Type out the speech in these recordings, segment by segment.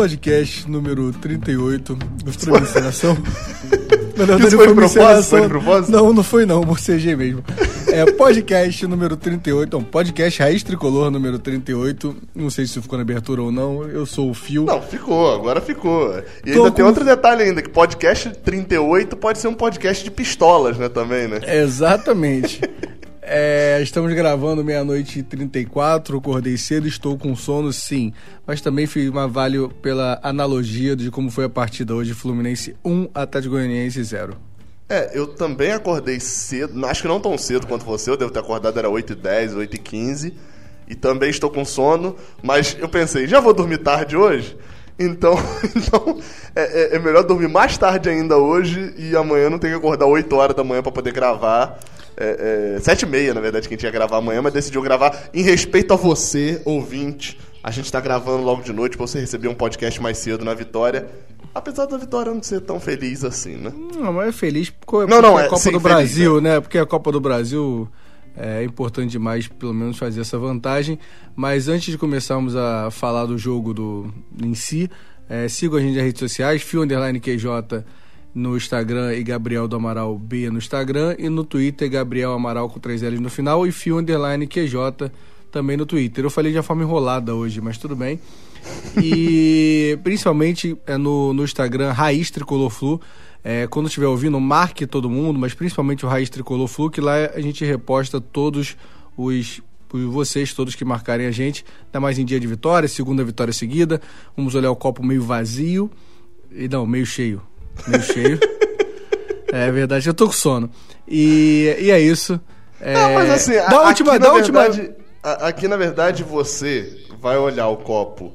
podcast número 38. Gostou da encenação? Na Isso verdade, foi de uma propósito? Foi propósito? Não, não foi não, bocejei mesmo. É podcast número 38, não, podcast Raiz Tricolor número 38. Não sei se isso ficou na abertura ou não. Eu sou o Fio. Não, ficou, agora ficou. E Tô ainda tem com- outro detalhe ainda, que podcast 38 pode ser um podcast de pistolas, né, também, né? Exatamente. É, estamos gravando meia-noite e 34, acordei cedo, estou com sono, sim. Mas também fiz uma valho pela analogia de como foi a partida hoje, Fluminense 1, Atlético Goianiense 0. É, eu também acordei cedo, acho que não tão cedo quanto você, eu devo ter acordado era 8h10, 8h15, e também estou com sono, mas eu pensei, já vou dormir tarde hoje? Então, então é, é- é melhor dormir mais tarde ainda hoje e amanhã não ter que acordar 8 horas da manhã para poder gravar. É, é, 7 e meia, na verdade, que a gente ia gravar amanhã, mas decidiu gravar em respeito a você, ouvinte. A gente tá gravando logo de noite pra você receber um podcast mais cedo na Vitória. Apesar da Vitória não ser tão feliz assim, né? Não, mas é feliz porque, Não, não, é- a Copa sim, do feliz, Brasil, né? Porque a Copa do Brasil é importante demais, pelo menos, fazer essa vantagem. Mas antes de começarmos a falar do jogo do, em si, é, sigam a gente nas redes sociais, Fio Underline QJ no Instagram e Gabriel do Amaral B no Instagram e no Twitter Gabriel Amaral com três L's no final e Fio Underline QJ também no Twitter. Eu falei de uma forma enrolada hoje, mas tudo bem. E principalmente é no, no Instagram Raiz Tricolor Flu. É, quando estiver ouvindo, marque todo mundo, mas principalmente o Raiz Tricolor Flu, que lá a gente reposta todos os, os vocês, todos que marcarem a gente. Ainda mais em dia de vitória, segunda vitória seguida. Vamos olhar o copo meio vazio. E não, meio cheio. Meio cheio. É verdade, eu tô com sono. E, e é isso. É, Não, mas assim, a- da última, aqui, da na última, verdade, a- aqui na verdade você vai olhar o copo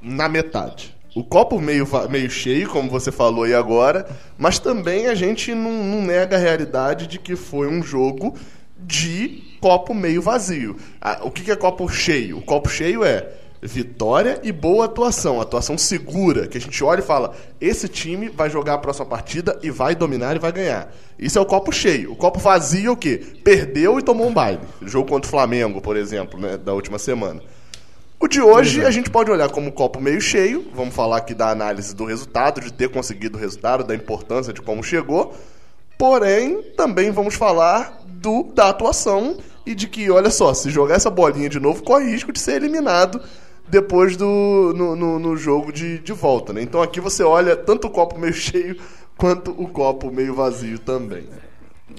na metade. O copo meio, meio cheio, como você falou aí agora, mas também a gente não, não nega a realidade de que foi um jogo de copo meio vazio. Ah, o que que é copo cheio? O copo cheio é vitória e boa atuação, atuação segura, que a gente olha e fala: esse time vai jogar a próxima partida e vai dominar e vai ganhar. Isso é o copo cheio. O copo vazio é o quê? Perdeu e tomou um baile. Jogo contra o Flamengo, por exemplo, né, da última semana. O de hoje a gente pode olhar como copo meio cheio, vamos falar aqui da análise do resultado, de ter conseguido o resultado, da importância de como chegou. Porém, também vamos falar do, da atuação e de que, olha só, se jogar essa bolinha de novo, corre risco de ser eliminado depois do no, no, no jogo de, de volta. Né? Então aqui você olha tanto o copo meio cheio quanto o copo meio vazio também.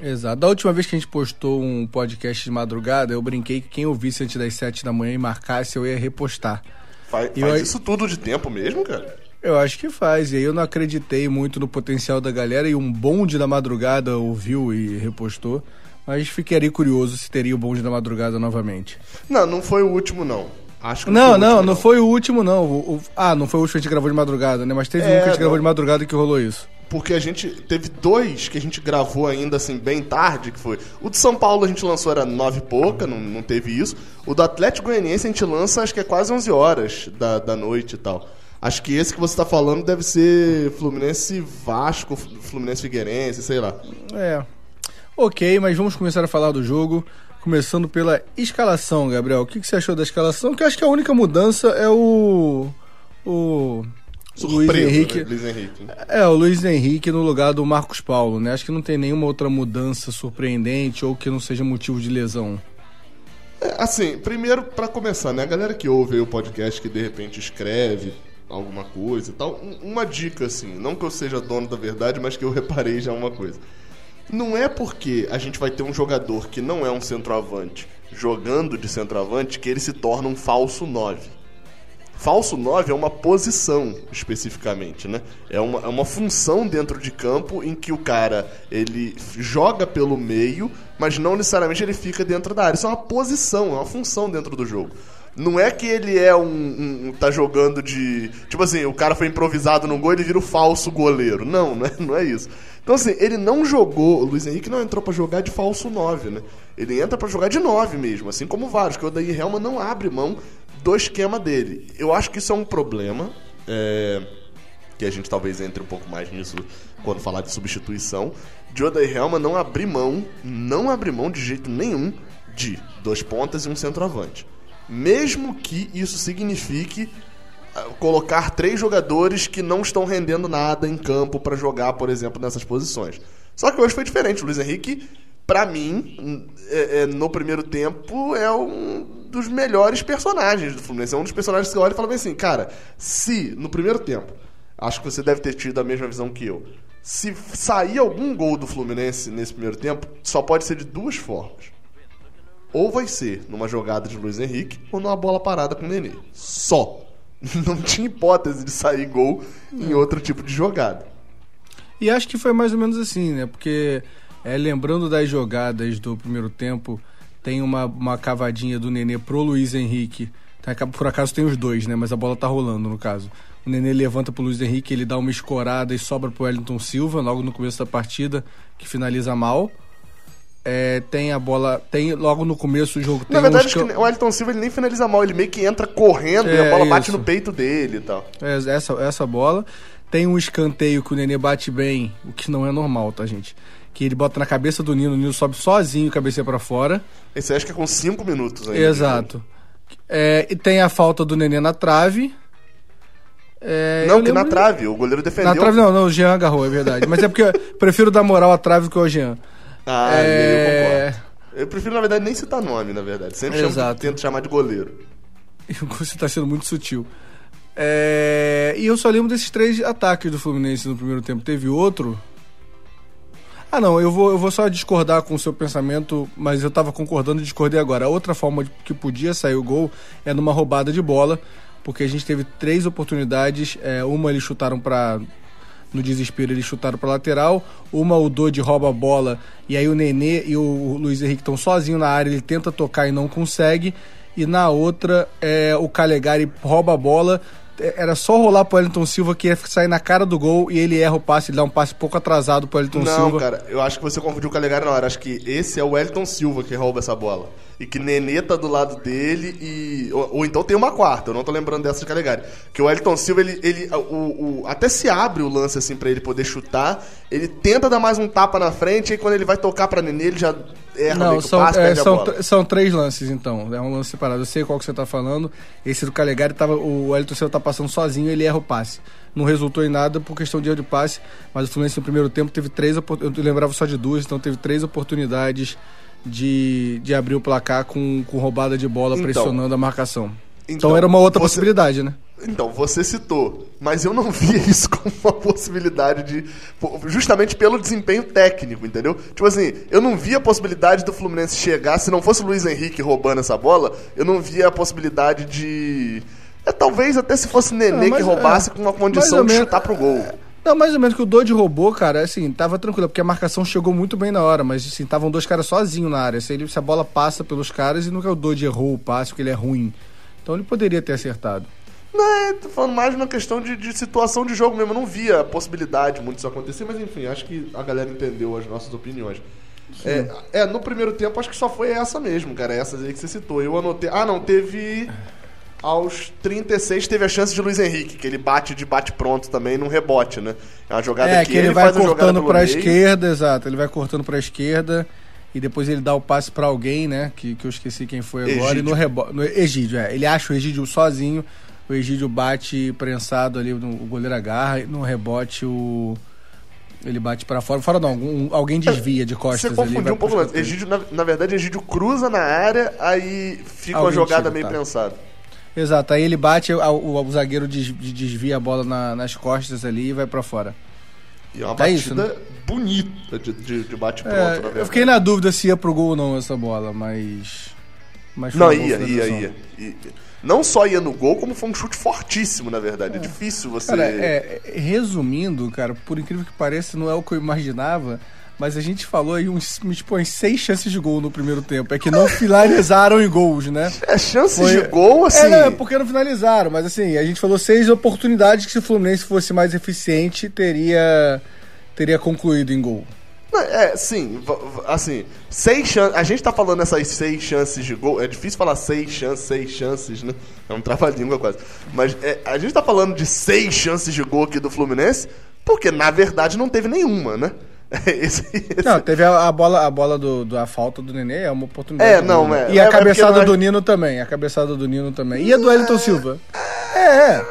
Exato. Da última vez que a gente postou um podcast de madrugada, eu brinquei que quem ouvisse antes das 7 da manhã e marcasse, eu ia repostar. Faz, E faz eu- isso tudo de tempo mesmo, cara? Eu acho que faz. E aí eu não acreditei muito no potencial da galera e um bonde da madrugada ouviu e repostou. Mas ficaria curioso se teria o bonde da madrugada novamente. Não, não foi o último, não. Acho que Não, não, último, não foi o último, não. O- o- ah, não foi o último que a gente gravou de madrugada, né? Mas teve É, um que a gente não. gravou de madrugada que rolou isso. Porque a gente teve dois que a gente gravou ainda assim bem tarde, que foi. O de São Paulo a gente lançou era nove e pouca, não, não teve isso. O do Atlético Goianiense a gente lança acho que é quase 11 horas da, da noite e tal. Acho que esse que você tá falando deve ser Fluminense Vasco, Fluminense Figueirense, sei lá. É. Ok, mas vamos começar a falar do jogo. Começando pela escalação, Gabriel. O que, que você achou da escalação? Que eu acho que a única mudança é o. O. Luiz Surpreso, Henrique. né? Luiz Henrique. É, o Luiz Henrique no lugar do Marcos Paulo, né? Acho que não tem nenhuma outra mudança surpreendente ou que não seja motivo de lesão. É, assim, primeiro, pra começar, né? A galera que ouve aí o podcast que de repente escreve alguma coisa e tal, um- uma dica, assim, não que eu seja dono da verdade, mas que eu reparei já uma coisa. Não é porque a gente vai ter um jogador que não é um centroavante jogando de centroavante que ele se torna um falso 9. Falso 9 é uma posição, especificamente, né? É uma, é uma função dentro de campo em que o cara, ele joga pelo meio, mas não necessariamente ele fica dentro da área. Isso é uma posição, é uma função dentro do jogo. Não é que ele é um, um- tá jogando de... Tipo assim, o cara foi improvisado no gol ele vira o falso goleiro. Não, não é, não é isso. Então assim, ele não jogou... O Luiz Henrique não entrou pra jogar de falso 9, né? Ele entra pra jogar de 9 mesmo, assim como vários, que o Odair Helma não abre mão do esquema dele. Eu acho que isso é um problema, é, que a gente talvez entre um pouco mais nisso quando falar de substituição, de Odair Helma não abrir mão, não abrir mão de jeito nenhum de dois pontas e um centroavante. Mesmo que isso signifique colocar três jogadores que não estão rendendo nada em campo para jogar, por exemplo, nessas posições. Só que hoje foi diferente. O Luiz Henrique, para mim, é, é, no primeiro tempo, é um dos melhores personagens do Fluminense. É um dos personagens que olha e fala bem assim, cara, se no primeiro tempo, acho que você deve ter tido a mesma visão que eu. Se sair algum gol do Fluminense nesse primeiro tempo, só pode ser de duas formas. Ou vai ser numa jogada de Luiz Henrique ou numa bola parada com o Nenê. Só. Não tinha hipótese de sair gol em outro tipo de jogada. E acho que foi mais ou menos assim, né? Porque é, lembrando das jogadas do primeiro tempo, tem uma, uma cavadinha do Nenê pro Luiz Henrique. Por acaso tem os dois, né? Mas a bola tá rolando no caso. O Nenê levanta pro Luiz Henrique, ele dá uma escorada e sobra pro Wellington Silva, logo no começo da partida, que finaliza mal. É, tem a bola. Tem logo no começo do jogo. Na verdade, que o Wellington Silva ele nem finaliza mal, ele meio que entra correndo é, e a bola isso. bate no peito dele e tal. É, essa, essa bola. Tem um escanteio que o Nenê bate bem, o que não é normal, tá, gente? Que ele bota na cabeça do Nino, o Nino sobe sozinho, cabeceia para fora. Esse acho que é com 5 minutos aí. Exato. É, e tem a falta do Nenê na trave. É, não, que na trave, o goleiro defendeu. Na trave não, não, o Jean agarrou, é verdade. Mas é porque eu prefiro dar moral à trave do que ao Jean. Ah, é... eu concordo. Eu prefiro, na verdade, nem citar nome, na verdade. Sempre chamo, tento chamar de goleiro. Você está sendo muito sutil. É... E eu só lembro desses três ataques do Fluminense no primeiro tempo. Teve outro. Ah, não, eu vou, eu vou só discordar com o seu pensamento, mas eu estava concordando e discordei agora. A outra forma que podia sair o gol é numa roubada de bola, porque a gente teve três oportunidades. É, uma eles chutaram para no desespero eles chutaram para lateral. Uma o Dodi rouba a bola e aí o Nenê e o Luiz Henrique estão sozinhos na área, ele tenta tocar e não consegue. E na outra é, o Calegari rouba a bola, era só rolar pro Wellington Silva que ia sair na cara do gol e ele erra o passe, ele dá um passe pouco atrasado pro não, Silva. Não, cara, eu acho que você confundiu o Calegari na hora. Acho que esse é o Wellington Silva que rouba essa bola. E que Nenê tá do lado dele e. Ou, ou então tem uma quarta, eu não tô lembrando dessa de Calegari. Que o Wellington Silva, ele. ele o, o, até se abre o lance assim para ele poder chutar. Ele tenta dar mais um tapa na frente e quando ele vai tocar pra Nenê, ele já erra não, são, é, são, são três lances então. É um lance separado. Eu sei qual que você tá falando. Esse do Calegari tava. O Wellington Silva tá passando sozinho ele erra o passe. Não resultou em nada por questão de erro de passe, mas o Fluminense no primeiro tempo teve três. Eu lembrava só de duas, então teve três oportunidades de, de abrir o placar com, com roubada de bola, então, pressionando a marcação. Então, então era uma outra você, possibilidade, né? Então, você citou, mas eu não via isso como uma possibilidade de. Justamente pelo desempenho técnico, entendeu? Tipo assim, eu não via a possibilidade do Fluminense chegar, se não fosse o Luiz Henrique roubando essa bola, eu não via a possibilidade de. É, talvez até se fosse Nenê que roubasse é, com uma condição de menos, chutar pro gol. Não, mais ou menos que o Dodge roubou, cara, assim, tava tranquilo, porque a marcação chegou muito bem na hora, mas assim, estavam dois caras sozinhos na área. Se, ele, se a bola passa pelos caras e nunca o Dodge errou o passe, porque ele é ruim. Então ele poderia ter acertado. Não, tô falando mais numa questão de, de, situação de jogo mesmo. Eu não via a possibilidade muito disso acontecer, mas enfim, acho que a galera entendeu as nossas opiniões. É, é, no primeiro tempo acho que só foi essa mesmo, cara. Essas aí que você citou. Eu anotei. Ah, não, teve aos 36 teve a chance de Luiz Henrique, que ele bate de bate pronto também num rebote, né? É uma jogada é, que, que ele, ele vai cortando para a esquerda, exato. Ele vai cortando para a esquerda e depois ele dá o passe para alguém, né? Que, que eu esqueci quem foi agora. Egídio. E no rebote. Egídio, é. Ele acha o Egídio sozinho. O Egídio bate prensado ali, no, o goleiro agarra. E no rebote o. Ele bate para fora. Fora não, um, alguém desvia de costas Você confundiu ali, um pouco mais. Egídio, na, na, verdade, Egídio cruza na área, aí fica alguém uma jogada tira, meio tá. prensada. Exato, aí ele bate, o, o, o zagueiro desvia a bola na, nas costas ali e vai para fora. E é uma tá batida isso, né? Bonita de, de, de bate-pronto, é, Eu fiquei na dúvida se ia pro gol ou não essa bola, mas. mas não, ia, ia, ia, ia, Não só ia no gol, como foi um chute fortíssimo, na verdade. É, é difícil você. Cara, é, resumindo, cara, por incrível que pareça, não é o que eu imaginava. Mas a gente falou aí uns, tipo, uns seis chances de gol no primeiro tempo. É que não finalizaram em gols, né? É, chances Foi... de gol, assim. É, não, é porque não finalizaram. Mas assim, a gente falou seis oportunidades que se o Fluminense fosse mais eficiente, teria, teria concluído em gol. É, sim, assim, seis chances. A gente tá falando essas seis chances de gol. É difícil falar seis chances, seis chances, né? É um trava-língua quase. Mas é, a gente tá falando de seis chances de gol aqui do Fluminense, porque na verdade não teve nenhuma, né? esse, esse... Não, teve a, a, bola, a bola do, do, a falta do Nenê, é uma oportunidade. É, não, é. E a é, é cabeçada é do Nino também, a cabeçada do Nino também. E a do Wellington Silva. É, é.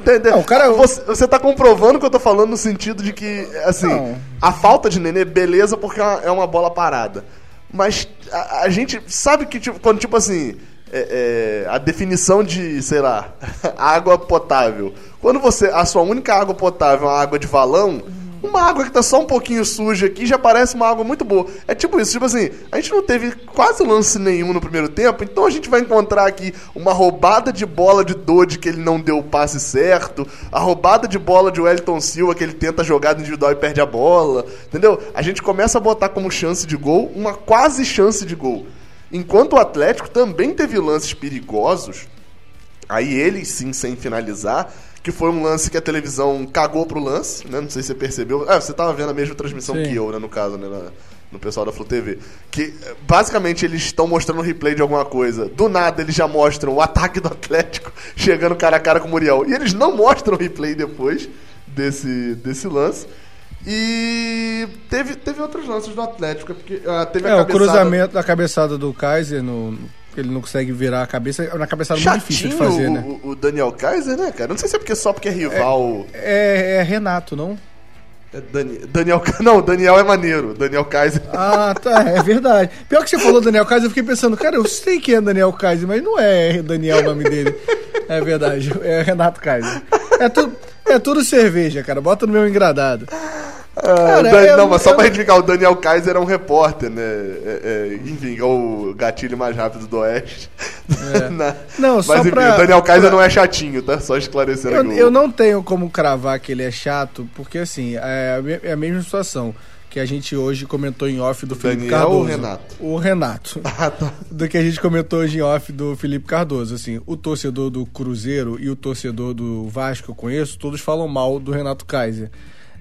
Entendeu? Não, cara, você, você tá comprovando o que eu tô falando no sentido de que, assim, não. a falta de Nenê, beleza, porque é uma bola parada. Mas a, a gente sabe que, tipo, quando, tipo assim, é, é, a definição de, sei lá, água potável. Quando você. A sua única água potável é uma água de valão uma água que tá só um pouquinho suja aqui já parece uma água muito boa. É tipo isso, tipo assim, a gente não teve quase lance nenhum no primeiro tempo, então a gente vai encontrar aqui uma roubada de bola de Dodge que ele não deu o passe certo, a roubada de bola de Wellington Silva que ele tenta jogada individual e perde a bola, entendeu? A gente começa a botar como chance de gol uma quase chance de gol. Enquanto o Atlético também teve lances perigosos, aí ele sim sem finalizar, que foi um lance que a televisão cagou pro lance, né? Não sei se você percebeu. Ah, você tava vendo a mesma transmissão Sim. que eu, né, no caso, né, na, no pessoal da Flu TV. Que basicamente eles estão mostrando um replay de alguma coisa. Do nada eles já mostram o ataque do Atlético chegando cara a cara com o Muriel. E eles não mostram o replay depois desse, desse lance. E teve, teve outros lances do Atlético, porque uh, teve é, a cabeçada... o cruzamento da cabeçada do Kaiser no, ele não consegue virar a cabeça. Na cabeçada é muito difícil de fazer, o, né? O Daniel Kaiser, né, cara? Não sei se é porque só porque é rival. É, é, é Renato, não? É Dani, Daniel. Não, Daniel é maneiro. Daniel Kaiser. Ah, tá. É verdade. Pior que você falou Daniel Kaiser, eu fiquei pensando, cara, eu sei quem é Daniel Kaiser, mas não é Daniel o nome dele. É verdade. É Renato Kaiser. É, tu, é tudo cerveja, cara. Bota no meu engradado. Ah, Cara, não, mas só eu... pra identificar, o Daniel Kaiser é um repórter, né? É, é, enfim, é o gatilho mais rápido do Oeste. É. Na... Não, mas, só enfim, pra... o Daniel Kaiser pra... não é chatinho, tá? Só esclarecendo eu, eu não tenho como cravar que ele é chato, porque assim, é, é a mesma situação que a gente hoje comentou em off do Felipe Daniel Cardoso. ou Renato? O Renato. Ah, tá. Do que a gente comentou hoje em off do Felipe Cardoso. Assim, o torcedor do Cruzeiro e o torcedor do Vasco eu conheço, todos falam mal do Renato Kaiser.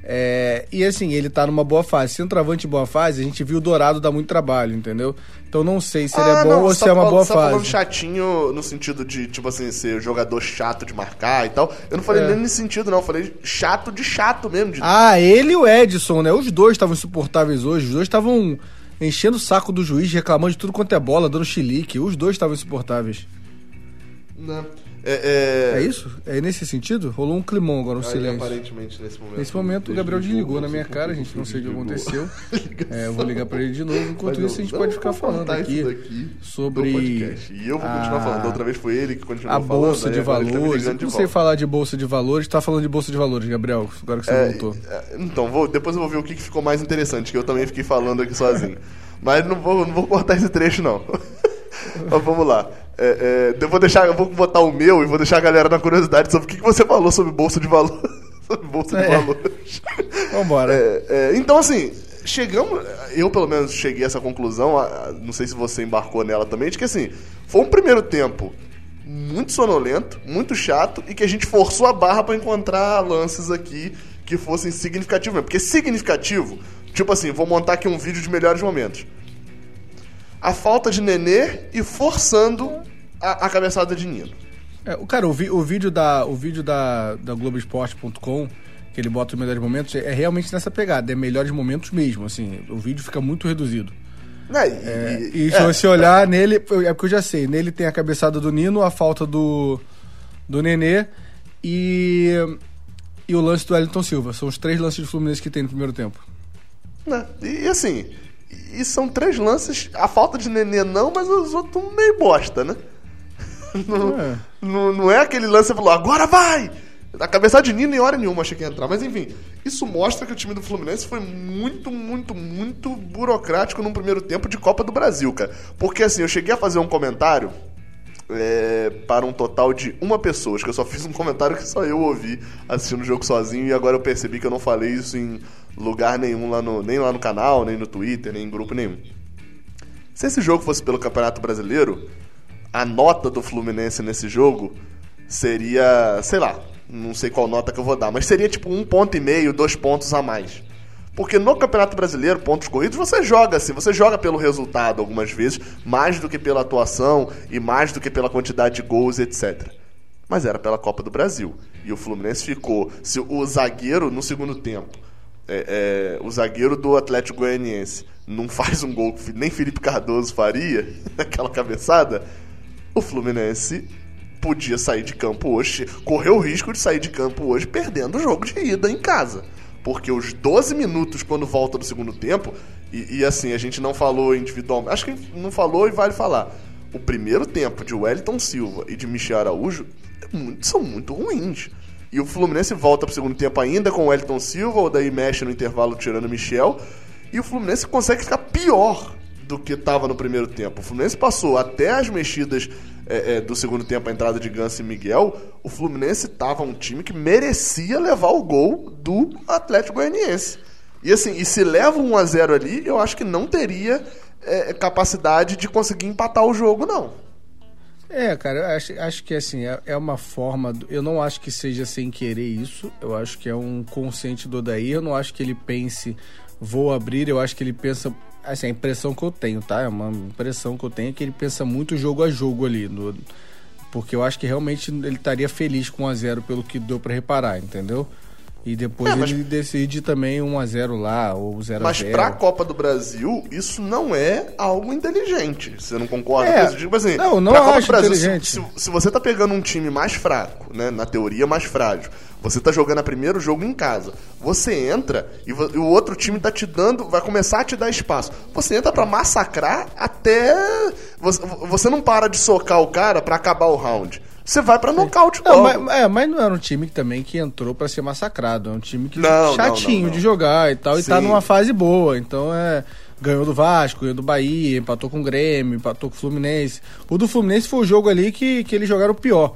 É, e assim, ele tá numa boa fase. Se travante em boa fase, a gente viu o Dourado dar muito trabalho, entendeu? Então não sei se ele é ah, bom não, ou se é uma falando, boa você fase. Falando chatinho no sentido de, tipo assim, ser jogador chato de marcar e tal. Eu não falei é. nem nesse sentido, não. Eu falei chato de chato mesmo. De... Ah, ele e o Edson, né? Os dois estavam insuportáveis hoje. Os dois estavam enchendo o saco do juiz, reclamando de tudo quanto é bola, dando chilique. Os dois estavam insuportáveis. Não. É, é... é, isso? É nesse sentido? Rolou um climão agora, um Aí, silêncio. Aparentemente, nesse momento. Nesse momento, o Gabriel desligou na minha cara, a gente não sei o que aconteceu. é, eu vou ligar pra ele de novo. Enquanto isso, a gente pode ficar falando aqui sobre. E eu vou continuar a... falando. outra vez foi ele que continuou a falando. A bolsa de valores. Eu não sei falar de bolsa de valores. Tá falando de bolsa de valores, Gabriel, agora que você é, voltou. É, então, vou, depois eu vou ver o que ficou mais interessante, que eu também fiquei falando aqui sozinho. Mas não vou, não vou cortar esse trecho, não. Mas vamos lá. É, é, eu vou deixar, eu vou botar o meu e vou deixar a galera na curiosidade sobre o que, que você falou sobre bolsa de valor. sobre bolsa de é. valores. Vambora. É, é, então, assim, chegamos. Eu, pelo menos, cheguei a essa conclusão. Não sei se você embarcou nela também, de que assim, foi um primeiro tempo muito sonolento, muito chato, e que a gente forçou a barra para encontrar lances aqui que fossem significativos mesmo. Porque significativo, tipo assim, vou montar aqui um vídeo de melhores momentos a falta de Nenê e forçando a, a cabeçada de Nino. É, cara, o, vi, o vídeo da, o vídeo da, da Globoesporte.com que ele bota os melhores momentos é realmente nessa pegada, é melhores momentos mesmo, assim, o vídeo fica muito reduzido. É, e, é, e, se é, você olhar nele, é porque eu já sei, nele tem a cabeçada do Nino, a falta do, do Nenê e, e o lance do Wellington Silva. São os três lances do Fluminense que tem no primeiro tempo. Né, e assim, e são três lances, a falta de Nenê não, mas os outros meio bosta, né? Não é, não, não é aquele lance que falou, agora vai! A cabeça de Nino em hora nenhuma achei que ia entrar. Mas enfim, isso mostra que o time do Fluminense foi muito, muito, muito burocrático no primeiro tempo de Copa do Brasil, cara. Porque assim, eu cheguei a fazer um comentário é, para um total de uma pessoa. Acho que eu só fiz um comentário que só eu ouvi assistindo o jogo sozinho e agora eu percebi que eu não falei isso em lugar nenhum lá no, nem lá no canal, nem no Twitter, nem em grupo nenhum. Se esse jogo fosse pelo Campeonato Brasileiro, a nota do Fluminense nesse jogo seria, sei lá, não sei qual nota que eu vou dar, mas seria tipo um ponto e meio, dois pontos a mais. Porque no Campeonato Brasileiro, pontos corridos, você joga assim, você joga pelo resultado algumas vezes, mais do que pela atuação e mais do que pela quantidade de gols, etc. Mas era pela Copa do Brasil. E o Fluminense ficou. Se o zagueiro, no segundo tempo, é, é, o zagueiro do Atlético Goianiense não faz um gol que nem Felipe Cardoso faria, naquela cabeçada, o Fluminense podia sair de campo hoje, correu o risco de sair de campo hoje perdendo o jogo de ida em casa. Porque os 12 minutos quando volta do segundo tempo, e, e assim, a gente não falou individualmente, acho que não falou e vale falar. O primeiro tempo de Wellington Silva e de Michel Araújo é muito, são muito ruins. E o Fluminense volta pro segundo tempo ainda com o Wellington Silva, ou daí mexe no intervalo tirando o Michel. E o Fluminense consegue ficar pior do que estava no primeiro tempo. O Fluminense passou até as mexidas é, é, do segundo tempo, a entrada de Gans e Miguel. O Fluminense estava um time que merecia levar o gol do Atlético Goianiense. E assim, e se leva um a 0 ali, eu acho que não teria é, capacidade de conseguir empatar o jogo, não. É, cara, eu acho, acho que assim, é, é uma forma. Do, eu não acho que seja sem querer isso. Eu acho que é um consciente do daí. Eu não acho que ele pense, vou abrir. Eu acho que ele pensa. Assim, a impressão que eu tenho, tá? É uma impressão que eu tenho é que ele pensa muito jogo a jogo ali. No, porque eu acho que realmente ele estaria feliz com 1 a 0 pelo que deu para reparar, entendeu? E depois é, mas... ele decide também 1x0 lá, ou 0x0. Mas pra Copa do Brasil, isso não é algo inteligente. Você não concorda é. com isso? Tipo assim, não, não acho Brasil, inteligente. Se, se, você tá pegando um time mais fraco, né, na teoria mais frágil, você tá jogando o primeiro jogo em casa. Você entra e, e, o outro time tá te dando, vai começar a te dar espaço. Você entra para massacrar até. Você, você não para de socar o cara para acabar o round você vai pra nocaute não, mas, é, mas não era um time que, também que entrou para ser massacrado. É um time que não, chatinho não, não, de jogar e tal. Sim. E tá numa fase boa. Então é. Ganhou do Vasco, ganhou do Bahia, empatou com o Grêmio, empatou com o Fluminense. O do Fluminense foi o jogo ali que, que eles jogaram pior.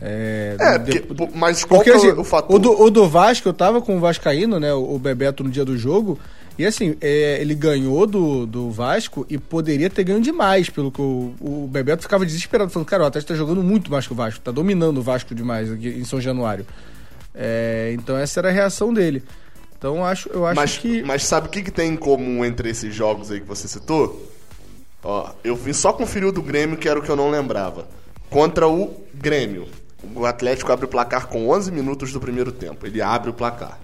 É, é de, mas qual porque, assim, o fator? O do, o do Vasco, eu tava com o Vascaíno, né? O Bebeto no dia do jogo. E assim, é, ele ganhou do, do Vasco e poderia ter ganho demais, pelo que o, o Bebeto ficava desesperado, falando, cara, o Atlético tá jogando muito mais que o Vasco, tá dominando o Vasco demais aqui em São Januário. É, então essa era a reação dele. Então acho, eu acho mas, que. Mas sabe o que, que tem em comum entre esses jogos aí que você citou? Ó, eu vim só conferir o do Grêmio, que era o que eu não lembrava. Contra o Grêmio. O Atlético abre o placar com 11 minutos do primeiro tempo. Ele abre o placar.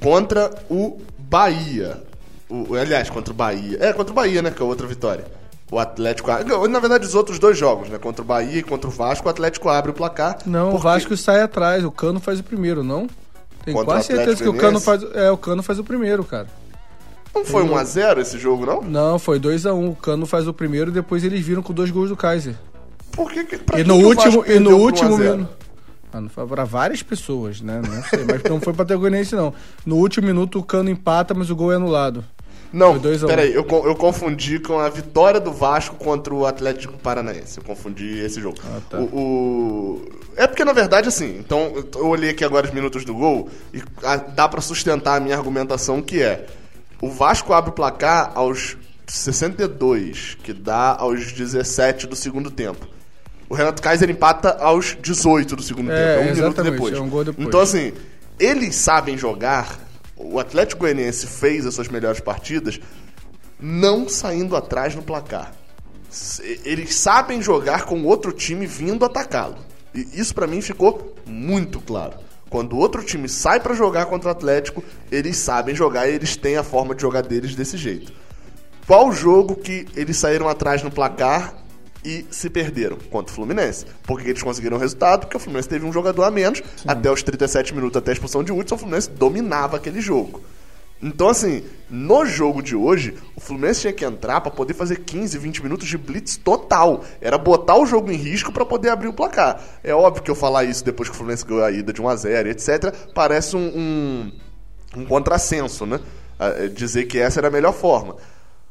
Contra o Bahia. O, aliás, contra o Bahia. É, contra o Bahia, né? Que é outra vitória. O Atlético. Na verdade, os outros dois jogos, né? Contra o Bahia e contra o Vasco, o Atlético abre o placar. Não, porque... o Vasco sai atrás, o Cano faz o primeiro, não? Tenho contra quase certeza que o Cano faz. É, o Cano faz o primeiro, cara. Não foi 1x0 esse jogo, não? Não, foi 2x1. O Cano faz o primeiro, depois eles viram com dois gols do Kaiser. Por que, que e, no último, e no último minuto. Ah, não foi para várias pessoas, né? Não sei, mas não foi Tegonense, não. No último minuto o Cano empata, mas o gol é anulado. Não, peraí, eu, eu confundi com a vitória do Vasco contra o Atlético Paranaense. Eu confundi esse jogo. Ah, tá. o, o, É porque, na verdade, assim, então eu olhei aqui agora os minutos do gol e dá para sustentar a minha argumentação que é o Vasco abre o placar aos 62, que dá aos 17 do segundo tempo. O Renato Kaiser empata aos 18 do segundo é, tempo, é um minuto depois. É um gol depois. Então, assim, eles sabem jogar. O Atlético Goianiense fez as suas melhores partidas não saindo atrás no placar. Eles sabem jogar com outro time vindo atacá-lo. E isso para mim ficou muito claro. Quando outro time sai para jogar contra o Atlético, eles sabem jogar e eles têm a forma de jogar deles desse jeito. Qual jogo que eles saíram atrás no placar e se perderam contra o Fluminense. Por que eles conseguiram o resultado? Porque o Fluminense teve um jogador a menos, Sim. até os 37 minutos, até a expulsão de Hudson, o Fluminense dominava aquele jogo. Então, assim, no jogo de hoje, o Fluminense tinha que entrar para poder fazer 15, 20 minutos de blitz total. Era botar o jogo em risco para poder abrir o placar. É óbvio que eu falar isso depois que o Fluminense ganhou a ida de 1 a 0 etc., parece um, um, um contrassenso, né? Dizer que essa era a melhor forma.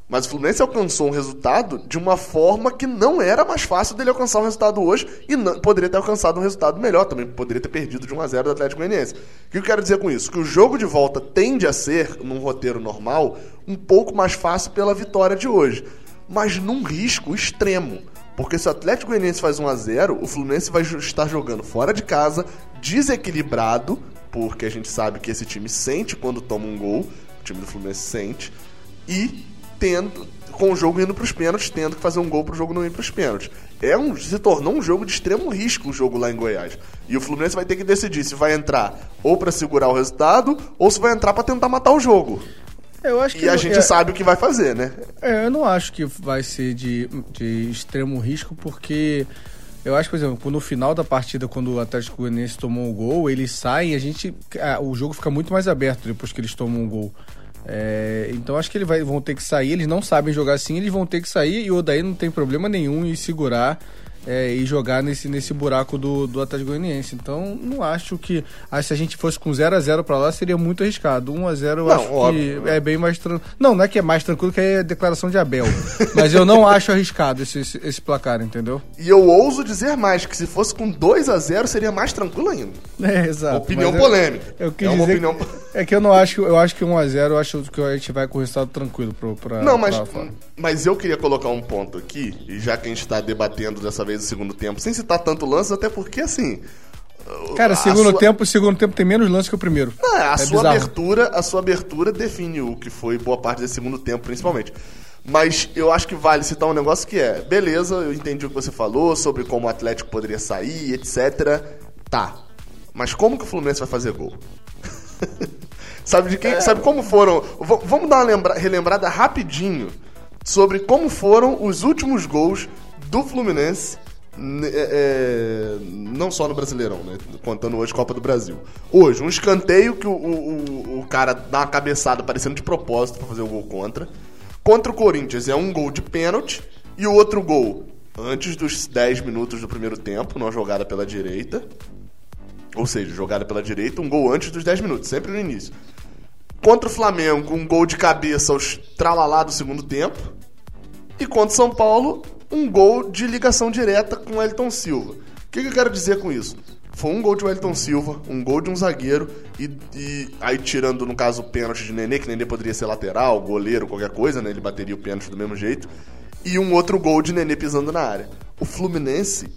Mas o Fluminense alcançou um resultado de uma forma que não era mais fácil dele alcançar um resultado hoje e não, poderia ter alcançado um resultado melhor também. Poderia ter perdido de 1 a 0 do Atlético Goianiense. O que eu quero dizer com isso? Que o jogo de volta tende a ser, num roteiro normal, um pouco mais fácil pela vitória de hoje. Mas num risco extremo. Porque se o Atlético Goianiense faz 1 a 0 o Fluminense vai estar jogando fora de casa, desequilibrado, porque a gente sabe que esse time sente quando toma um gol, o time do Fluminense sente, e tendo com o jogo indo para os pênaltis, tendo que fazer um gol para o jogo não ir para os pênaltis. É um, se tornou um jogo de extremo risco o jogo lá em Goiás. E o Fluminense vai ter que decidir se vai entrar ou para segurar o resultado ou se vai entrar para tentar matar o jogo. Eu acho que e a gente é, sabe o que vai fazer, né? É, eu não acho que vai ser de, de extremo risco, porque Eu acho, por exemplo, no final da partida, quando o Atlético Goianiense tomou o gol, eles saem e a gente. ah, o jogo fica muito mais aberto depois que eles tomam o gol. É, então acho que eles vão ter que sair, eles não sabem jogar assim, eles vão ter que sair e o Odaí não tem problema nenhum em segurar é, e jogar nesse, nesse buraco do, do Atlético Goianiense. Então não acho que. Ah, se a gente fosse com 0 a 0 pra lá, seria muito arriscado. 1 a 0 eu Não, acho óbvio. que é bem mais tranquilo. Não, não é que é mais tranquilo que é a declaração de Abel. mas eu não acho arriscado esse, esse, esse placar, entendeu? E eu ouso dizer mais, que se fosse com 2 a 0 seria mais tranquilo ainda. É, exato. Opinião eu- polêmica. Eu quis é uma opinião... que, é que eu não acho, eu acho que 1 a 0 eu acho que a gente vai com o resultado tranquilo pro, pra, Não, mas, pra mas eu queria colocar um ponto aqui, e já que a gente tá debatendo dessa vez o segundo tempo, sem citar tanto lance, até porque assim. Cara, segundo sua- tempo, segundo tempo tem menos lance que o primeiro. Ah, a É sua bizarro. abertura, a sua abertura define o que foi boa parte desse segundo tempo, principalmente. Mas eu acho que vale citar um negócio que é, beleza, eu entendi o que você falou sobre como o Atlético poderia sair, etc. Tá. Mas como que o Fluminense vai fazer gol? sabe de quem? É. Sabe como foram? v- vamos dar uma lembra- relembrada rapidinho sobre como foram os últimos gols do Fluminense. É, é, não só no Brasileirão, né? Contando hoje Copa do Brasil. Hoje, um escanteio que o, o, o- cara dá uma cabeçada parecendo de propósito pra fazer o gol contra. Contra o Corinthians é um gol de pênalti e o outro gol antes dos 10 minutos do primeiro tempo, numa jogada pela direita. Ou seja, jogada pela direita, um gol antes dos 10 minutos, sempre no início. Contra o Flamengo, um gol de cabeça aos tralalá do segundo tempo. E contra o São Paulo, um gol de ligação direta com o Elton Silva. O que, que eu quero dizer com isso? Foi um gol de Wellington Silva, um gol de um zagueiro, e, e aí tirando, no caso, o pênalti de Nenê, que Nenê poderia ser lateral, goleiro, qualquer coisa, né? Ele bateria o pênalti do mesmo jeito. E um outro gol de Nenê pisando na área. O Fluminense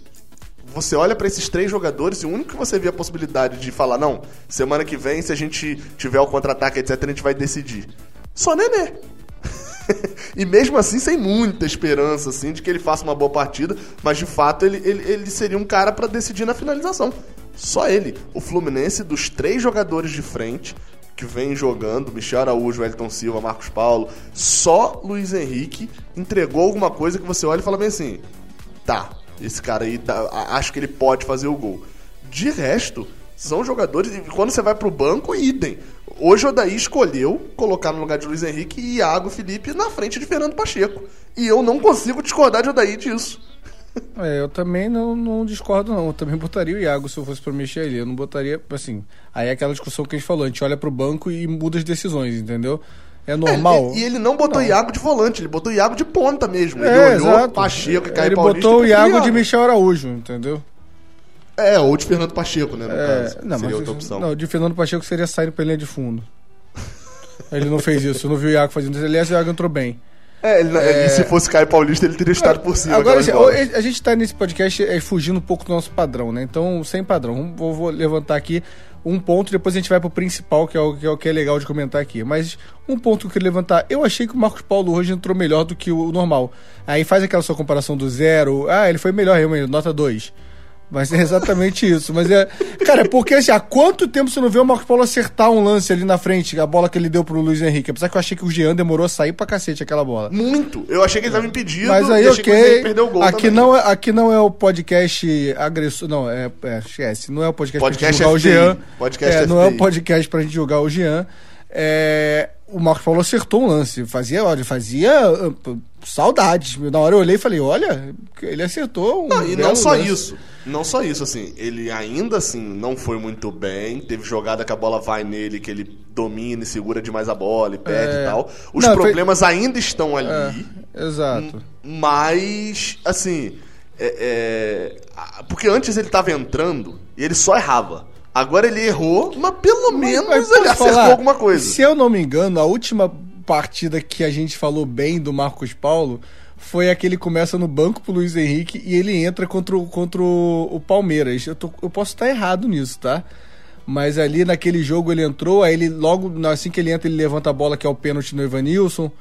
você olha pra esses três jogadores e o único que você vê a possibilidade de falar, não, semana que vem, se a gente tiver o contra-ataque, etc., a gente vai decidir. Só Nenê. e mesmo assim, sem muita esperança, assim, de que ele faça uma boa partida, mas de fato ele, ele, ele seria um cara pra decidir na finalização. Só ele. O Fluminense, dos três jogadores de frente, que vem jogando, Michel Araújo, Elton Silva, Marcos Paulo, só Luiz Henrique entregou alguma coisa que você olha e fala bem assim: tá, esse cara aí, tá, acho que ele pode fazer o gol. De resto, são jogadores, e quando você vai pro banco, idem. Hoje o Odaí escolheu colocar no lugar de Luiz Henrique e Iago Felipe na frente de Fernando Pacheco. E eu não consigo discordar de Odaí disso. É, eu também não, não discordo, não. Eu também botaria o Iago se eu fosse pra mexer ali. Eu não botaria, assim. Aí é aquela discussão que a gente falou: a gente olha pro banco e muda as decisões, entendeu? É normal. É, e ele não botou Não. Iago de volante, ele botou Iago de ponta mesmo. É, ele olhou exato. Pacheco e Caio Ele Paulista. botou o preferiu Iago de Michel Araújo, entendeu? É, ou de Fernando Pacheco, né, no É, caso. não, Seria mas outra opção. não, de Fernando Pacheco seria sair pra linha de fundo. Ele não fez isso, eu não vi o Iago fazendo isso. Aliás, o Iago entrou bem. É, ele, e se fosse Caio Paulista, ele teria estado por cima. Agora, assim, a gente tá nesse podcast é, fugindo um pouco do nosso padrão, né? Então, sem padrão. Vou, vou levantar aqui um ponto, depois a gente vai pro principal, que é, o, que é o que é legal de comentar aqui. Mas um ponto que eu queria levantar. Eu achei que o Marcos Paulo hoje entrou melhor do que o normal. Aí faz aquela sua comparação do zero. Ah, ele foi melhor, realmente, nota 2. Mas é exatamente isso. Mas é. Cara, é porque assim, há quanto tempo você não vê o Marcos Paulo acertar um lance ali na frente, a bola que ele deu pro Luiz Henrique? Apesar que eu achei que o Jean demorou a sair pra cacete aquela bola. Muito. Eu achei que ele tava impedido Mas aí, achei o perdeu gol Aqui também. não, é, aqui não é o podcast agressor. Não, é, é, esquece. Não é o podcast, Podcast pra gente julgar o. Jean. Podcast é, não é o podcast pra gente julgar o Jean. É, o Marcos Paulo acertou um lance. Fazia, olha, fazia ah, p- saudades. Na hora eu olhei e falei, olha, ele acertou um. Não, e não só lance. isso. Não só isso, assim, ele ainda assim não foi muito bem. Teve jogada que a bola vai nele, que ele domina e segura demais a bola e perde É. e tal. Os Não, foi- problemas ainda estão ali. É, exato. Mas, assim. é- é, porque antes ele tava entrando e ele só errava. Agora ele errou, mas pelo menos Mas ele acertou falar? alguma coisa. Se eu não me engano, a última partida que a gente falou bem do Marcos Paulo foi a que começa no banco pro Luiz Henrique e ele entra contra o, contra o, Palmeiras. Eu, tô- eu posso estar errado nisso, tá? Mas ali naquele jogo ele entrou, aí ele logo, assim que ele entra, ele levanta a bola que é o pênalti no Evanilson.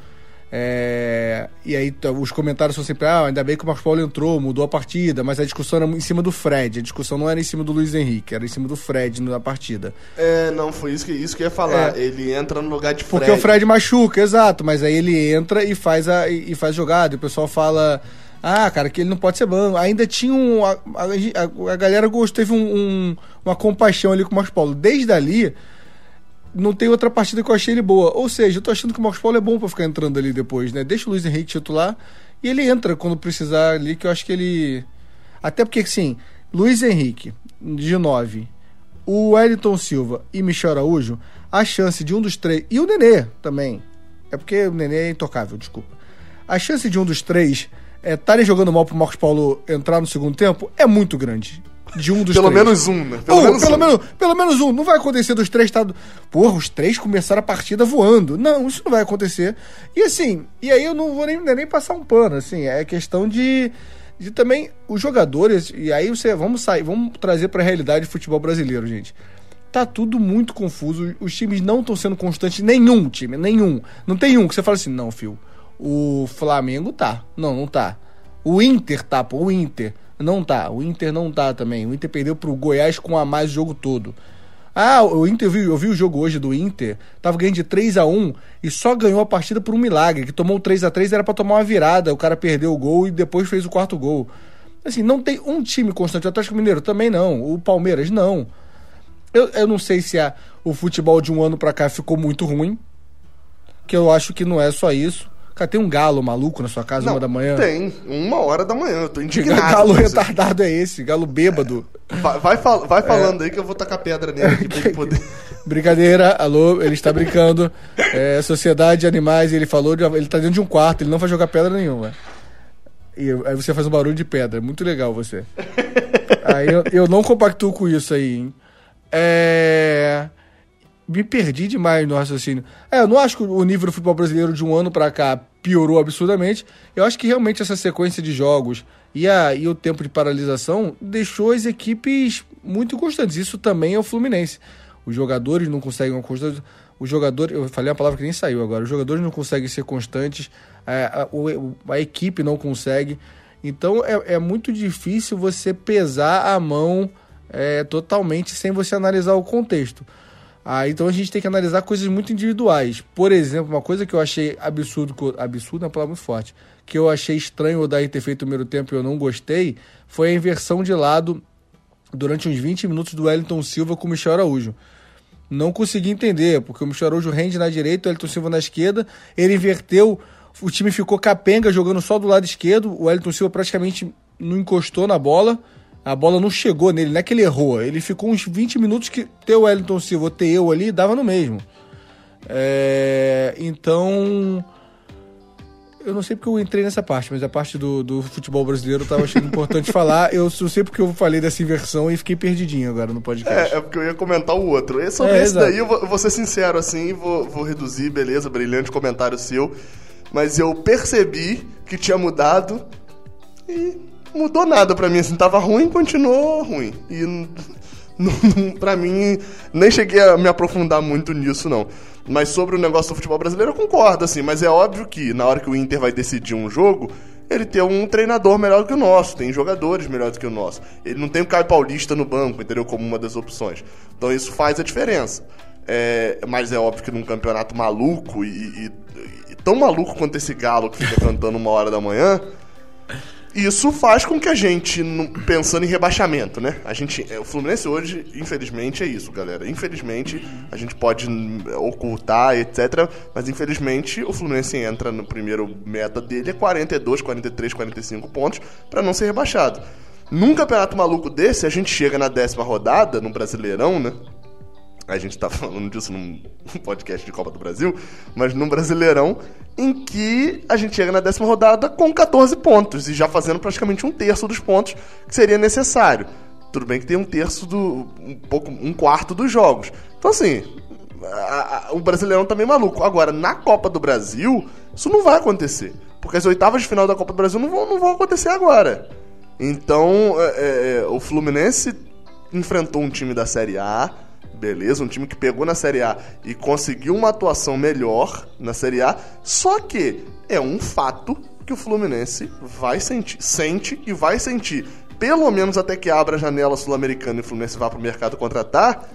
É, e aí os comentários são sempre, ah, ainda bem que o Marcos Paulo entrou, mudou a partida, mas a discussão era em cima do Fred, a discussão não era em cima do Luiz Henrique, era em cima do Fred na partida. É, não, foi isso que, isso que eu ia falar. Ele entra no lugar de Porque o Fred machuca, exato, mas aí ele entra e faz a e faz jogada, e o pessoal fala Ah, cara, que ele não pode ser banco. Ainda tinha um. A, a, a galera gostou, teve um, um, uma compaixão ali com o Marcos Paulo. Desde ali, não tem outra partida que eu achei ele boa. Ou seja, eu tô achando que o Marcos Paulo é bom para ficar entrando ali depois, né? Deixa o Luiz Henrique titular e ele entra quando precisar ali, que eu acho que ele. Até porque, assim, Luiz Henrique, de 9, o Wellington Silva e Michel Araújo, a chance de um dos três. E o Nenê também. É porque o Nenê é intocável, desculpa. A chance de um dos três estarem é, jogando mal pro Marcos Paulo entrar no segundo tempo é muito grande. De um dos pelo três. menos um, né? Pelo, um, menos, pelo, um. menos, pelo menos um. Não vai acontecer dos três estar. Tá... Porra, os três começaram a partida voando. Não, isso não vai acontecer. E assim, e aí eu não vou nem, nem passar um pano, assim. É questão de de também os jogadores, e aí você vamos sair, vamos trazer para a realidade do futebol brasileiro, gente. Tá tudo muito confuso, os times não estão sendo constantes, nenhum time, nenhum. Não tem um que você fala assim, não, fio. O Flamengo tá. Não, não tá. O Inter tá, pô, o Inter não tá. O Inter não tá também. O Inter perdeu pro Goiás com a mais o jogo todo. Ah, o Inter, eu vi, o jogo hoje do Inter, tava ganhando de 3 a 1 e só ganhou a partida por um milagre, que tomou 3 a 3 era para tomar uma virada, o cara perdeu o gol e depois fez o quarto gol. Assim, não tem um time constante. O Atlético Mineiro também não, o Palmeiras não. Eu, eu não sei se a, o futebol de um ano para cá ficou muito ruim, que eu acho que não é só isso. Cara, tem um galo maluco na sua casa não, uma da manhã? Tem, uma hora da manhã, eu tô indignado. Que galo retardado é esse? Galo bêbado. É, vai, vai, fal vai falando é. aí que eu vou tacar pedra nele aqui pra ele poder. Brincadeira, alô, ele está brincando. É, Sociedade de Animais, ele falou, de, ele tá dentro de um quarto, ele não vai jogar pedra nenhuma. E aí você faz um barulho de pedra, é muito legal você. aí eu, eu não compactuo com isso aí, hein? É me perdi demais no raciocínio. É, eu não acho que o nível do futebol brasileiro de um ano para cá piorou absurdamente. Eu acho que realmente essa sequência de jogos e, a, e o tempo de paralisação deixou as equipes muito constantes. Isso também é o Fluminense. Os jogadores não conseguem uma constância. Os jogadores, eu falei uma palavra que nem saiu agora. Os jogadores não conseguem ser constantes, a, a, a equipe não consegue. Então é, é, muito difícil você pesar a mão é, totalmente sem você analisar o contexto. Ah, então a gente tem que analisar coisas muito individuais. Por exemplo, uma coisa que eu achei absurdo, absurdo é uma palavra muito forte, que eu achei estranho o Odair ter feito o primeiro tempo e eu não gostei, foi a inversão de lado durante uns 20 minutos do Wellington Silva com o Michel Araújo. Não consegui entender, porque o Michel Araújo rende na direita, o Wellington Silva na esquerda, ele inverteu, o time ficou capenga jogando só do lado esquerdo, o Wellington Silva praticamente não encostou na bola, a bola não chegou nele, não é que ele errou. Ele ficou uns 20 minutos que ter o Wellington Silva ou ter eu ali, dava no mesmo. É, então. Eu não sei porque eu entrei nessa parte, mas a parte do, do futebol brasileiro eu tava achando importante falar. Eu não sei porque eu falei dessa inversão e fiquei perdidinho agora no podcast. É, é porque eu ia comentar o outro. E sobre é, esse exato. daí, eu vou, eu vou, ser sincero assim, vou, vou reduzir, beleza, brilhante comentário seu. Mas eu percebi que tinha mudado e mudou nada pra mim, assim, tava ruim, continuou ruim. E pra mim, nem cheguei a me aprofundar muito nisso, não. Mas sobre o negócio do futebol brasileiro, eu concordo, assim, mas é óbvio que na hora que o Inter vai decidir um jogo, ele tem um treinador melhor do que o nosso, tem jogadores melhores do que o nosso. Ele não tem o Caio Paulista no banco, entendeu? Como uma das opções. Então isso faz a diferença. É, mas é óbvio que num campeonato maluco e, e, e tão maluco quanto esse galo que fica cantando uma hora da manhã, isso faz com que a gente, pensando em rebaixamento, né? A gente, é, o Fluminense hoje, infelizmente, é isso, galera. Infelizmente, a gente pode ocultar, etc. Mas infelizmente, o Fluminense entra no primeiro meta dele é 42, 43, 45 pontos para não ser rebaixado. Num campeonato maluco desse, a gente chega na décima rodada, no Brasileirão, né? A gente está falando disso num podcast de Copa do Brasil, mas num Brasileirão em que a gente chega na décima rodada com 14 pontos e já fazendo praticamente um terço dos pontos que seria necessário. Tudo bem que tem um terço do. um pouco. um quarto dos jogos. Então assim. A, a, o Brasileirão tá meio maluco. Agora, na Copa do Brasil, isso não vai acontecer. Porque as oitavas de final da Copa do Brasil não vão, não vão acontecer agora. Então, é, é, é o Fluminense enfrentou um time da Série A beleza, um time que pegou na Série A e conseguiu uma atuação melhor na Série A, só que é um fato que o Fluminense vai sentir, sente e vai sentir, pelo menos até que abra a janela sul-americana e o Fluminense vá para o mercado contratar,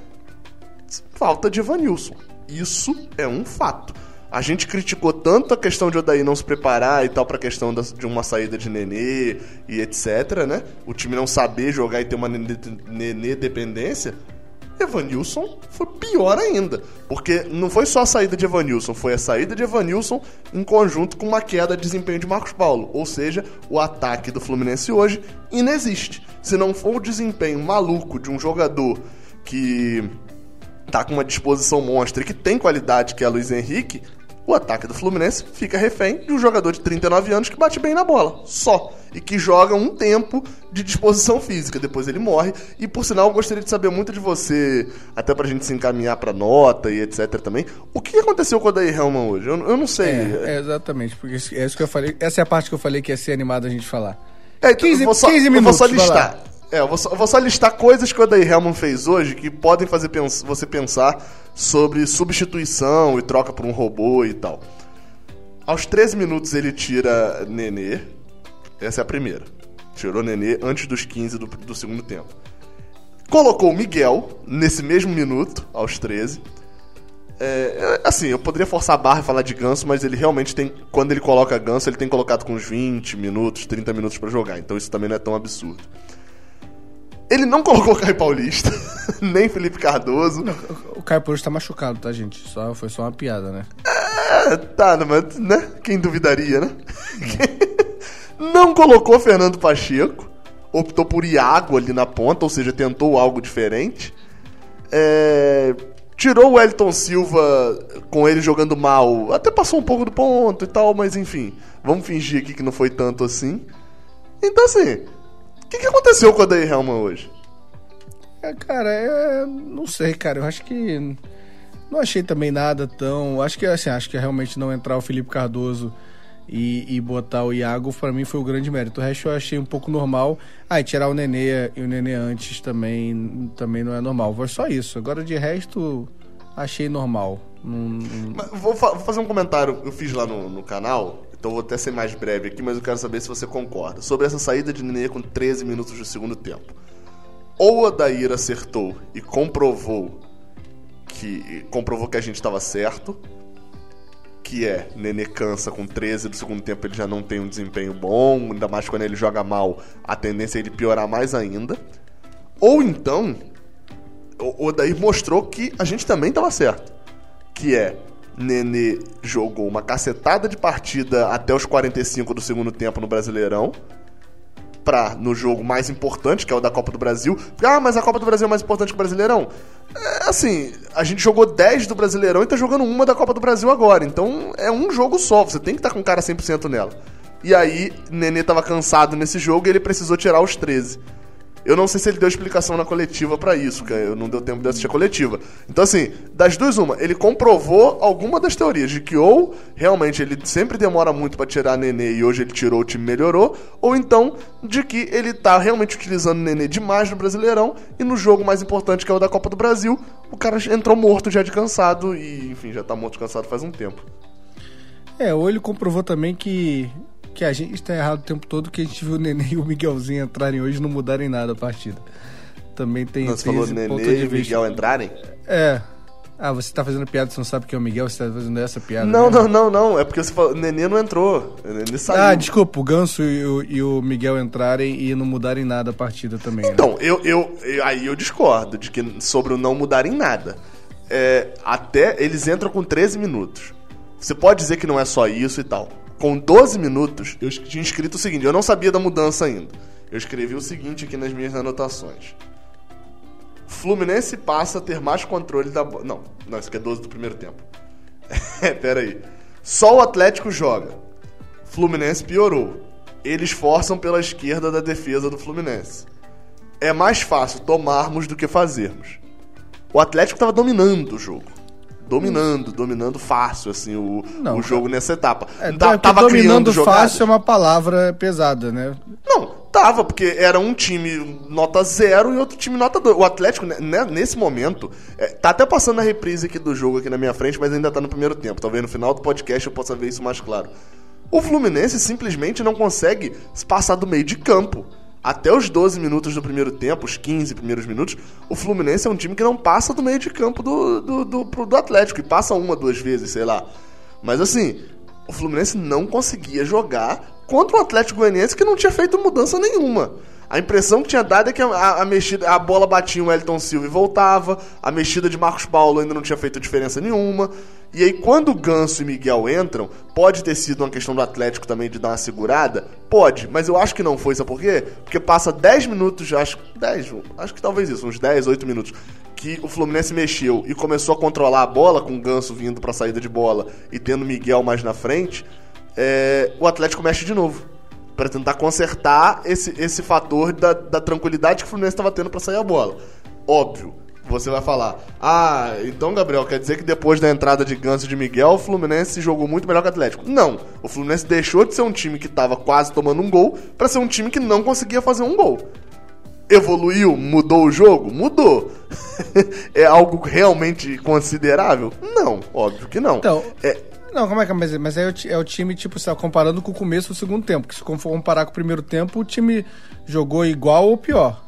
falta de Evanilson. Isso é um fato. A gente criticou tanto a questão de Odaí não se preparar e tal pra questão da, de uma saída de Nenê e etc, né? O time não saber jogar e ter uma nenê dependência. Evanilson foi pior ainda. Porque não foi só a saída de Evanilson, foi a saída de Evanilson em conjunto com uma queda de desempenho de Marcos Paulo. Ou seja, o ataque do Fluminense hoje inexiste. Se não for o desempenho maluco de um jogador que tá com uma disposição monstra e que tem qualidade, que é Luiz Henrique, o ataque do Fluminense fica refém de um jogador de 39 anos que bate bem na bola, só. E que joga um tempo de disposição física, depois ele morre. E por sinal, eu gostaria de saber muito de você, até pra gente se encaminhar pra nota e etc também. O que aconteceu com o Daí Helman hoje? Eu, eu não sei. É, é, exatamente, porque é isso que eu falei. Essa é a parte que eu falei que ia ser animado a gente falar. É, então, 15, eu vou só, 15 minutos. Eu vou só listar. É, eu vou, só, eu vou só listar coisas que o Odair Helman fez hoje que podem fazer pens você pensar sobre substituição e troca por um robô e tal. Aos 13 minutos ele tira Nenê. Essa é a primeira. Tirou Nenê antes dos 15 do, do segundo tempo. Colocou Miguel nesse mesmo minuto, aos 13. É, assim, eu poderia forçar a barra e falar de Ganso, mas ele realmente tem. Quando ele coloca Ganso, ele tem colocado com uns 20 minutos, 30 minutos para jogar. Então isso também não é tão absurdo. Ele não colocou o Caio Paulista, nem Felipe Cardoso. Não, o Caio Paulista tá machucado, tá, gente? Só, foi só uma piada, né? É, tá, mas, né? Quem duvidaria, né? Hum. não colocou Fernando Pacheco. Optou por Iago ali na ponta, ou seja, tentou algo diferente. É, tirou o Elton Silva com ele jogando mal. Até passou um pouco do ponto e tal, mas enfim. Vamos fingir aqui que não foi tanto assim. Então, assim, que, que aconteceu com a Day Helman hoje? É, cara, é, não sei, cara. Eu acho que não achei também nada tão. Acho que assim, acho que realmente não entrar o Felipe Cardoso e, e botar o Iago, para mim foi o grande mérito. O resto eu achei um pouco normal. Ah, e tirar o Nenê e o Nenê antes também, também não é normal. Foi só isso. Agora de resto, achei normal. Não, Vou, fa vou, fazer um comentário eu fiz lá no, no canal então vou até ser mais breve aqui, mas eu quero saber se você concorda. Sobre essa saída de Nenê com 13 minutos do segundo tempo. Ou o Adair acertou e comprovou que comprovou que a gente estava certo, que é Nenê cansa com 13 do segundo tempo, ele já não tem um desempenho bom, ainda mais quando ele joga mal, a tendência é ele piorar mais ainda. Ou então, o Odair mostrou que a gente também estava certo, que é Nenê jogou uma cacetada de partida até os 45 do segundo tempo no Brasileirão. Pra, no jogo mais importante, que é o da Copa do Brasil. Ah, mas a Copa do Brasil é mais importante que o Brasileirão. É, assim, a gente jogou 10 do Brasileirão e tá jogando uma da Copa do Brasil agora. Então é um jogo só, você tem que estar tá com cara 100% nela. E aí, Nenê tava cansado nesse jogo e ele precisou tirar os 13. Eu não sei se ele deu explicação na coletiva para isso, que eu não deu tempo de assistir a coletiva. Então, assim, das duas, uma, ele comprovou alguma das teorias de que ou realmente ele sempre demora muito para tirar Nenê e hoje ele tirou, o time melhorou, ou então de que ele tá realmente utilizando Nenê demais no Brasileirão e no jogo mais importante, que é o da Copa do Brasil, o cara entrou morto já de cansado e, enfim, já tá morto de cansado faz um tempo. É, ou ele comprovou também que que a gente está errado o tempo todo, que a gente viu o Nenê e o Miguelzinho entrarem hoje e não mudarem nada a partida. Também tem, Você tem falou Nenê e o Miguel entrarem? É. Ah, você tá fazendo piada, você não sabe que é o Miguel, você tá fazendo essa piada. Não, não, não, não. É porque você falou, Nenê não entrou. Nenê saiu. Ah, desculpa, o Ganso e o, e o, Miguel entrarem e não mudarem nada a partida também. Né? Então, né? eu, eu, eu, aí eu discordo de que sobre o não mudarem nada. É, até eles entram com 13 minutos. Você pode dizer que não é só isso e tal com 12 minutos, eu tinha escrito o seguinte: eu não sabia da mudança ainda. Eu escrevi o seguinte aqui nas minhas anotações. Fluminense passa a ter mais controle da bola. Não, não, isso aqui é 12 do primeiro tempo. É, pera aí. Só o Atlético joga. Fluminense piorou. Eles forçam pela esquerda da defesa do Fluminense. É mais fácil tomarmos do que fazermos. O Atlético estava dominando o jogo dominando, dominando fácil, assim, o, não, o jogo nessa etapa. É, tá, tava dominando fácil é uma palavra pesada, né? Não, tava, porque era um time nota zero e outro time nota dois. O Atlético, né, né, nesse momento, é, tá até passando a reprise aqui do jogo aqui na minha frente, mas ainda tá no primeiro tempo. Talvez no final do podcast eu possa ver isso mais claro. O Fluminense simplesmente não consegue passar do meio de campo até os 12 minutos do primeiro tempo, os 15 primeiros minutos, o Fluminense é um time que não passa do meio de campo do, do, do, do Atlético, e passa uma, duas vezes, sei lá. Mas assim, o Fluminense não conseguia jogar contra o Atlético Goianiense que não tinha feito mudança nenhuma. A impressão que tinha dado é que a, a, mexida, a bola batia o Elton Silva e voltava, a mexida de Marcos Paulo ainda não tinha feito diferença nenhuma. E aí, quando Ganso e Miguel entram, pode ter sido uma questão do Atlético também de dar uma segurada? Pode, mas eu acho que não foi, sabe por quê? Porque passa 10 minutos, acho 10, acho que talvez isso, uns 10, 8 minutos, que o Fluminense mexeu e começou a controlar a bola, com o Ganso vindo pra saída de bola e tendo Miguel mais na frente, é, o Atlético mexe de novo para tentar consertar esse, esse fator da, da tranquilidade que o Fluminense estava tendo para sair a bola. Óbvio, você vai falar: Ah, então, Gabriel, quer dizer que depois da entrada de Ganso e de Miguel, o Fluminense jogou muito melhor que o Atlético? Não. O Fluminense deixou de ser um time que estava quase tomando um gol para ser um time que não conseguia fazer um gol. Evoluiu? Mudou o jogo? Mudou. é algo realmente considerável? Não, óbvio que não. Então, é, não, como é que é? Mas, mas é, o, é o time, tipo, sabe, comparando com o começo do segundo tempo. Que se for comparar com o primeiro tempo, o time jogou igual ou pior.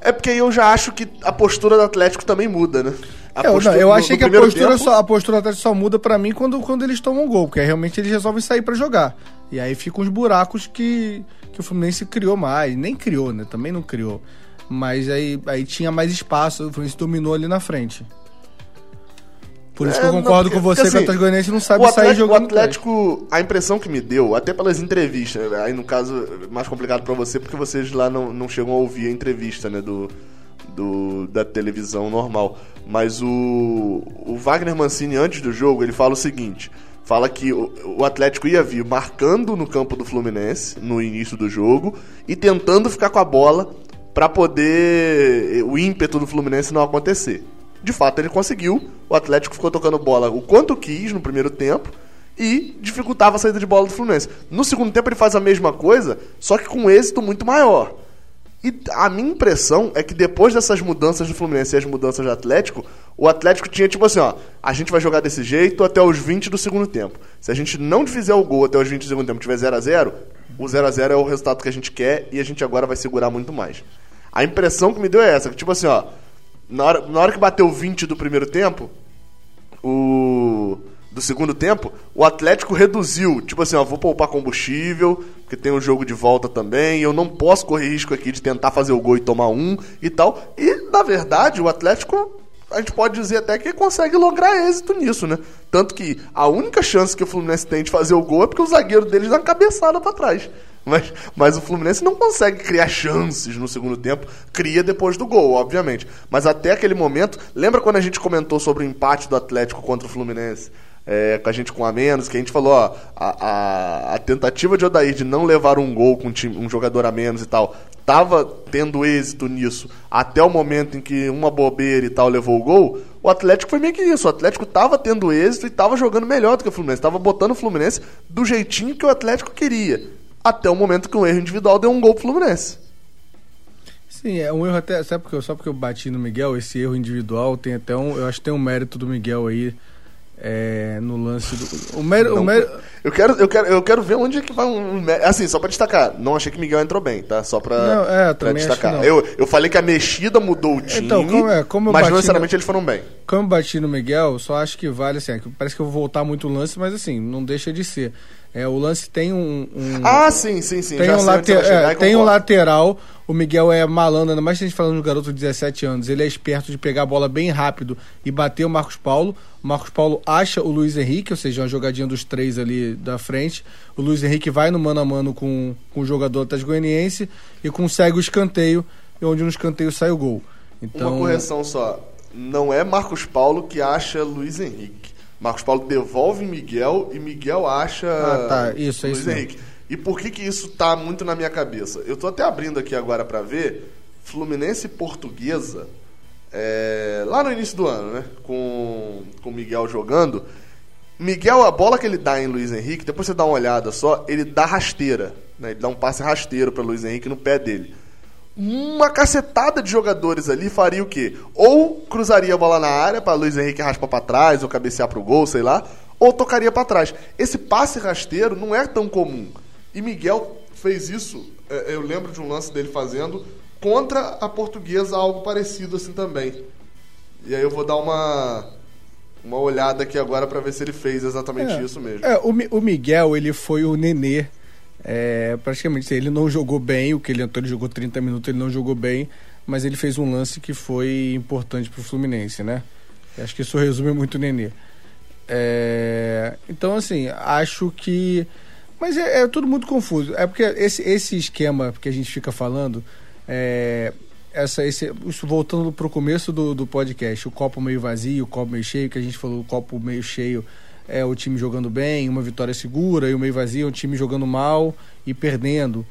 É porque eu já acho que a postura do Atlético também muda, né? É, eu, não, eu achei que a postura, tempo... só, a postura do Atlético só muda para mim quando, quando eles tomam um gol, porque realmente eles resolvem sair para jogar. E aí ficam os buracos que, que o Fluminense criou mais. Nem criou, né? Também não criou. Mas aí, aí tinha mais espaço, o Fluminense dominou ali na frente. Por isso é, que eu concordo não, com você porque, que o Atlético não sabe Atlético, sair jogando. O Atlético, a impressão que me deu, até pelas entrevistas, aí no caso mais complicado para você, porque vocês lá não, não chegam a ouvir a entrevista, né, do, do da televisão normal. Mas o, o Wagner Mancini, antes do jogo, ele fala o seguinte: fala que o, o Atlético ia vir marcando no campo do Fluminense no início do jogo e tentando ficar com a bola para poder o ímpeto do Fluminense não acontecer. De fato, ele conseguiu. O Atlético ficou tocando bola o quanto quis no primeiro tempo e dificultava a saída de bola do Fluminense. No segundo tempo, ele faz a mesma coisa, só que com um êxito muito maior. E a minha impressão é que depois dessas mudanças do Fluminense e as mudanças do Atlético, o Atlético tinha tipo assim, ó, a gente vai jogar desse jeito até os 20 do segundo tempo. Se a gente não fizer o gol até os 20 do segundo tempo, tiver 0 a 0, o 0 a 0 é o resultado que a gente quer e a gente agora vai segurar muito mais. A impressão que me deu é essa, que tipo assim, ó, na hora, na hora que bateu 20 do primeiro tempo, o. Do segundo tempo, o Atlético reduziu. Tipo assim, ó, vou poupar combustível, porque tem um jogo de volta também. Eu não posso correr risco aqui de tentar fazer o gol e tomar um e tal. E, na verdade, o Atlético a gente pode dizer até que consegue lograr êxito nisso, né? Tanto que a única chance que o Fluminense tem de fazer o gol é porque o zagueiro deles dá uma cabeçada para trás. Mas, mas o Fluminense não consegue criar chances no segundo tempo. Cria depois do gol, obviamente. Mas até aquele momento. Lembra quando a gente comentou sobre o empate do Atlético contra o Fluminense? É, com a gente com a menos, que a gente falou, ó, a, a, a, tentativa de Odair de não levar um gol com um, time, um jogador a menos e tal, tava tendo êxito nisso até o momento em que uma bobeira e tal levou o gol, o Atlético foi meio que isso. O Atlético tava tendo êxito e tava jogando melhor do que o Fluminense. Tava botando o Fluminense do jeitinho que o Atlético queria até o momento que um erro individual deu um gol pro Fluminense. Sim, é um erro até. Sabe porque, só porque eu bati no Miguel, esse erro individual tem até um. Eu acho que tem um mérito do Miguel aí. É, no lance do. O mérito. Mér... Eu, quero, eu, quero, eu quero ver onde é que vai um. Assim, só pra destacar, não achei que Miguel entrou bem, tá? Só pra, não, é, pra destacar. Eu, eu falei que a mexida mudou o time. Então, como é, como mas não necessariamente no... eles foram bem. Como eu bati no Miguel, só acho que vale assim. É parece que eu vou voltar muito o lance, mas assim, não deixa de ser. É, o lance tem um, um Ah, sim, sim, sim. Tem, um, é, tem um lateral. O Miguel é malandro, ainda mais se a gente falando de um garoto de 17 anos. Ele é esperto de pegar a bola bem rápido e bater o Marcos Paulo. O Marcos Paulo acha o Luiz Henrique, ou seja, uma jogadinha dos três ali da frente. O Luiz Henrique vai no mano a mano com, com o jogador Goianiense e consegue o escanteio, onde no escanteio sai o gol. Então... Uma correção só. Não é Marcos Paulo que acha Luiz Henrique. Marcos Paulo devolve Miguel e Miguel acha ah, tá. isso, é Luiz isso Henrique. E por que que isso tá muito na minha cabeça? Eu tô até abrindo aqui agora para ver Fluminense Portuguesa é, lá no início do ano, né? Com com Miguel jogando. Miguel, a bola que ele dá em Luiz Henrique, depois você dá uma olhada só, ele dá rasteira, né? Ele dá um passe rasteiro para Luiz Henrique no pé dele uma cacetada de jogadores ali faria o quê? Ou cruzaria a bola na área para Luiz Henrique raspar para trás ou cabecear para o gol, sei lá, ou tocaria para trás. Esse passe rasteiro não é tão comum. E Miguel fez isso, é, eu lembro de um lance dele fazendo contra a portuguesa algo parecido assim também. E aí eu vou dar uma uma olhada aqui agora para ver se ele fez exatamente é, isso mesmo. É, o, o Miguel, ele foi o Nenê. É, praticamente, ele não jogou bem, o que ele entrou, ele jogou 30 minutos, ele não jogou bem, mas ele fez um lance que foi importante pro Fluminense, né? Acho que isso resume muito o Nenê. É, então, assim, acho que. Mas é, é, tudo muito confuso. É porque esse, esse esquema que a gente fica falando, é, essa, esse, isso voltando para o começo do, do podcast, o copo meio vazio, o copo meio cheio, que a gente falou, o copo meio cheio é o time jogando bem, uma vitória segura, e o meio vazio um time jogando mal e perdendo.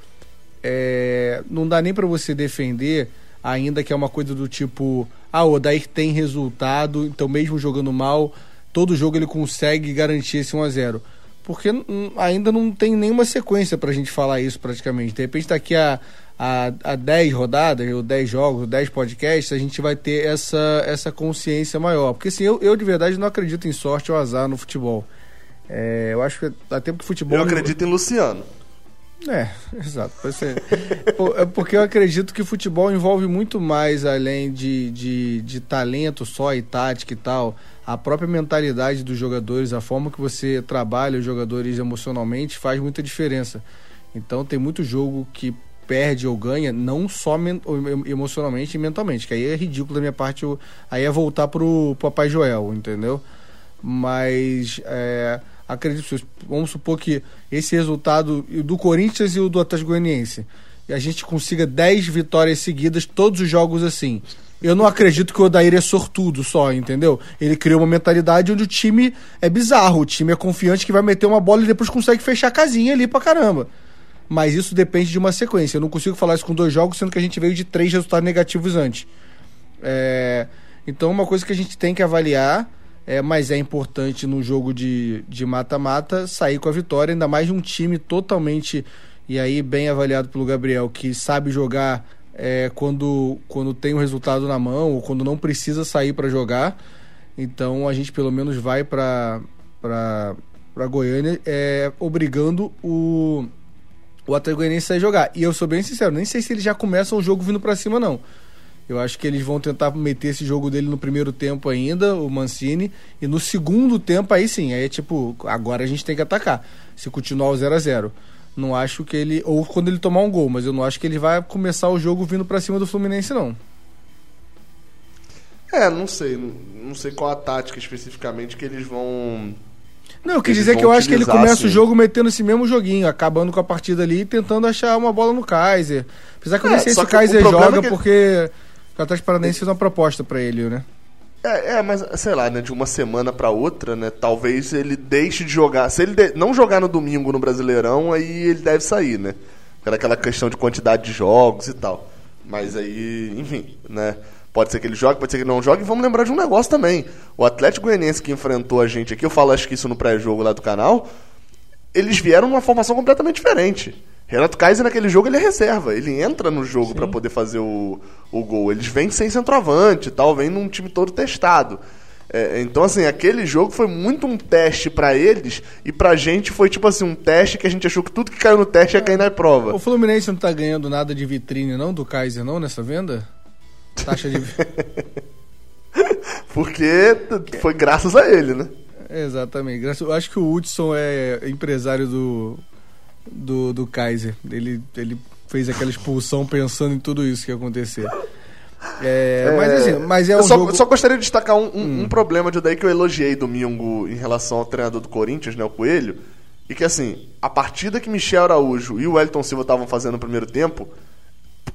É, não dá nem para você defender, ainda que é uma coisa do tipo, ah, o Odair tem resultado, então mesmo jogando mal, todo jogo ele consegue garantir esse 1 a 0 Porque ainda não tem nenhuma sequência para a gente falar isso praticamente. De repente daqui a a, a 10 rodadas, ou 10 jogos, ou 10 podcasts, a gente vai ter essa, essa consciência maior. Porque assim, eu, eu de verdade não acredito em sorte ou azar no futebol. É, eu acho que dá tempo que futebol. Eu acredito em Luciano. É, exato. É porque eu acredito que futebol envolve muito mais além de, de, de talento só e tática e tal. A própria mentalidade dos jogadores, a forma que você trabalha os jogadores emocionalmente faz muita diferença. Então tem muito jogo que perde ou ganha, não só emocionalmente e mentalmente, que aí é ridículo da minha parte, eu, aí é voltar pro Papai Joel, entendeu? Mas é, acredito, vamos supor que esse resultado do Corinthians e o do Atlético Goianiense, e a gente consiga 10 vitórias seguidas, todos os jogos assim. Eu não acredito que o Odair é sortudo só, entendeu? Ele criou uma mentalidade onde o time é bizarro, o time é confiante que vai meter uma bola e depois consegue fechar a casinha ali pra caramba mas isso depende de uma sequência. Eu não consigo falar isso com dois jogos, sendo que a gente veio de três resultados negativos antes. É, então, uma coisa que a gente tem que avaliar, é, mas é importante no jogo de mata-mata sair com a vitória, ainda mais de um time totalmente, e aí bem avaliado pelo Gabriel, que sabe jogar é, quando, quando tem o um resultado na mão, ou quando não precisa sair para jogar. Então, a gente pelo menos vai para Goiânia é, obrigando o o Atlético Goianiense sai jogar. E eu sou bem sincero, nem sei se eles já começam o jogo vindo para cima, não. Eu acho que eles vão tentar meter esse jogo dele no primeiro tempo ainda, o Mancini, e no segundo tempo aí sim, aí é tipo, agora a gente tem que atacar. Se continuar o 0 a 0 Não acho que ele. Ou quando ele tomar um gol, mas eu não acho que ele vai começar o jogo vindo para cima do Fluminense, não. É, não sei. Não sei qual a tática especificamente que eles vão não, eu quis dizer que eu acho que ele começa assim. o jogo metendo esse mesmo joguinho, acabando com a partida ali e tentando achar uma bola no Kaiser. Apesar que eu é, nem sei se o Kaiser o joga, é que... porque o Atlético Paranaense fez uma proposta para ele, né? É, é, mas sei lá, né, de uma semana para outra, né, talvez ele deixe de jogar. Se ele de... não jogar no domingo no Brasileirão, aí ele deve sair, né? Aquela questão de quantidade de jogos e tal. Mas aí, enfim, né? Pode ser que ele jogue, pode ser que ele não jogue. E vamos lembrar de um negócio também. O Atlético Goianiense que enfrentou a gente aqui, eu falo acho que isso no pré-jogo lá do canal, eles vieram numa formação completamente diferente. Renato Kaiser naquele jogo ele é reserva, ele entra no jogo para poder fazer o, o gol. Eles vêm sem centroavante tal, vêm num time todo testado. É, então, assim, aquele jogo foi muito um teste para eles e pra gente foi tipo assim, um teste que a gente achou que tudo que caiu no teste ia cair na prova. O Fluminense não tá ganhando nada de vitrine, não, do Kaiser, não, nessa venda? Taxa de. Porque foi graças a ele, né? Exatamente. Eu acho que o Hudson é empresário do, do, do Kaiser. Ele, ele fez aquela expulsão pensando em tudo isso que ia acontecer. É, é, mas assim, mas é um eu só, jogo... só gostaria de destacar um, um, hum. um, problema de daí que eu elogiei domingo em relação ao treinador do Corinthians, né, o Coelho, e que assim, a partida que Michel Araújo e o Wellington Silva estavam fazendo no primeiro tempo,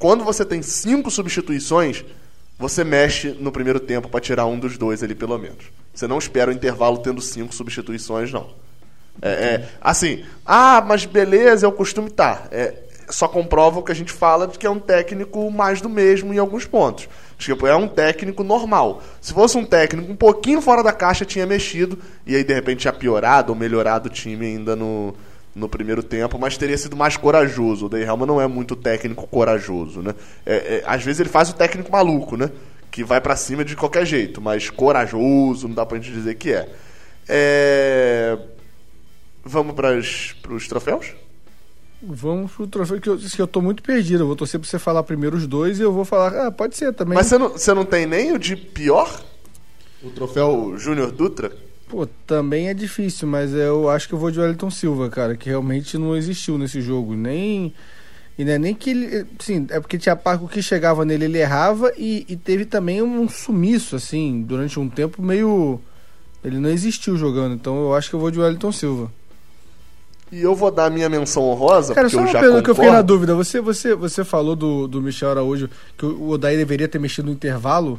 quando você tem cinco substituições, você mexe no primeiro tempo para tirar um dos dois ali, pelo menos. Você não espera o intervalo tendo cinco substituições, não. É, é assim, ah, mas beleza, é o costume, tá. É, só comprova o que a gente fala de que é um técnico mais do mesmo em alguns pontos. Tipo, é um técnico normal. Se fosse um técnico um pouquinho fora da caixa, tinha mexido, e aí de repente tinha piorado ou melhorado o time ainda no, no primeiro tempo, mas teria sido mais corajoso. O Day Helma não é muito técnico corajoso, né? É, é, às vezes ele faz o técnico maluco, né? Que vai para cima de qualquer jeito, mas corajoso, não dá pra gente dizer que é. é... Vamos para os troféus? Vamos pro troféu que eu, que eu tô muito perdido. Eu vou torcer pra você falar primeiro os dois e eu vou falar, ah, pode ser também. Mas você não, você não tem nem o de pior? O troféu Júnior Dutra? Pô, também é difícil, mas eu acho que eu vou de Wellington Silva, cara, que realmente não existiu nesse jogo. Nem. E não é nem que ele. Sim, é porque tinha Paco que chegava nele, ele errava e, e teve também um sumiço, assim, durante um tempo meio. Ele não existiu jogando, então eu acho que eu vou de Wellington Silva. E eu vou dar a minha menção honrosa, Cara, porque só eu uma já pergunta que eu fiquei na dúvida. Você, você, você falou do, do Michel Araújo que o Odaí deveria ter mexido no intervalo,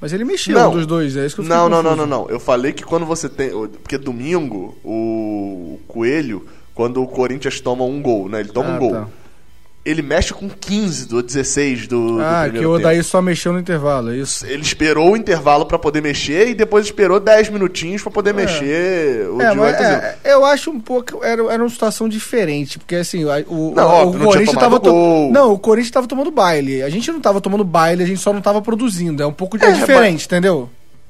mas ele mexeu Não. um dos dois, é isso que eu fiquei Não, não, não, não, não. Eu falei que quando você tem. Porque domingo, o Coelho, quando o Corinthians toma um gol, né? Ele toma Ah, um gol. tá. Ele mexe com 15 do 16 do, do Ah, que primeiro o Odaí tempo. só mexeu no intervalo, é isso? Ele esperou o intervalo pra poder mexer e depois esperou 10 minutinhos pra poder mexer o É, mas Silva. é, eu acho um pouco. Era, era uma situação diferente, porque assim, o, Não, o, óbvio, o não Corinthians tava. to-. Não, o Corinthians tava tomando baile. A gente não tava tomando baile, a gente só não tava produzindo. É um pouco é, É, diferente, entendeu?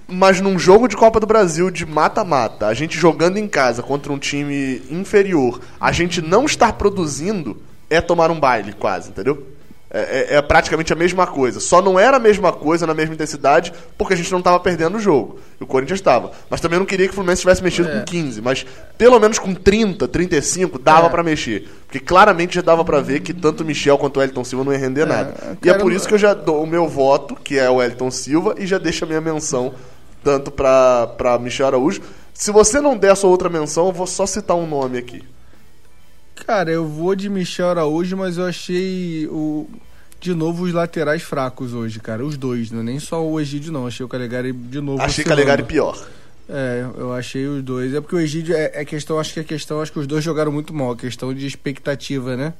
Mas num jogo de Copa do Brasil de mata-mata, a gente jogando em casa contra um time inferior, a gente não estar produzindo é tomar um baile, quase, entendeu? É, é- é praticamente a mesma coisa. Só não era a mesma coisa na mesma intensidade porque a gente não estava perdendo o jogo. E o Corinthians estava. Mas também não queria que o Fluminense tivesse mexido É. com 15. Mas pelo menos com 30, 35 dava É. pra mexer. Porque claramente já dava pra ver que tanto o Michel quanto o Elton Silva não ia render nada. E é por isso que eu já dou o meu voto, que é o Elton Silva, e já deixo a minha menção tanto pra, pra Michel Araújo. Se você não der a sua outra menção, eu vou só citar um nome aqui. Cara, eu vou de Michel Araújo, mas eu achei o. De novo, os laterais fracos hoje, cara. Os dois, não é nem só o Egídio, não. Achei o Calegari de novo. Achei oscilando. Calegari pior. É, eu achei os dois. É porque o Egídio é, é questão, acho que é questão, acho que os dois jogaram muito mal, a questão de expectativa, né?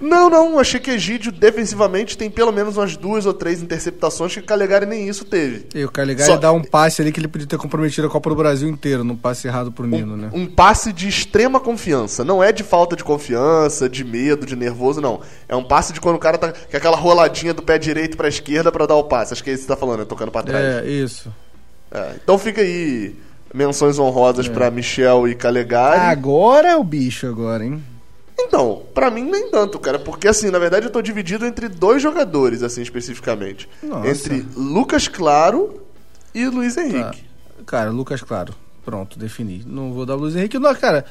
Não, não, achei que Egídio defensivamente tem pelo menos umas duas ou três interceptações que o Calegari nem isso teve. E o Calegari Só- dá um passe ali que ele podia ter comprometido a Copa do Brasil inteiro, num passe errado pro Nino, né? Um passe de extrema confiança. Não é de falta de confiança, de medo, de nervoso, não. É um passe de quando o cara tá com aquela roladinha do pé direito pra esquerda pra dar o passe. Acho que é isso que você tá falando, né? Tocando pra trás. É, isso. É, então fica aí menções honrosas pra Michel e Calegari. Agora é o bicho agora, hein? Então, pra mim nem tanto, cara, porque assim, na verdade eu tô dividido entre dois jogadores, assim, especificamente. Nossa. Entre Lucas Claro e Luiz Henrique. Cara, Lucas Claro. Pronto, defini. Não vou dar o Luiz Henrique. Não, cara,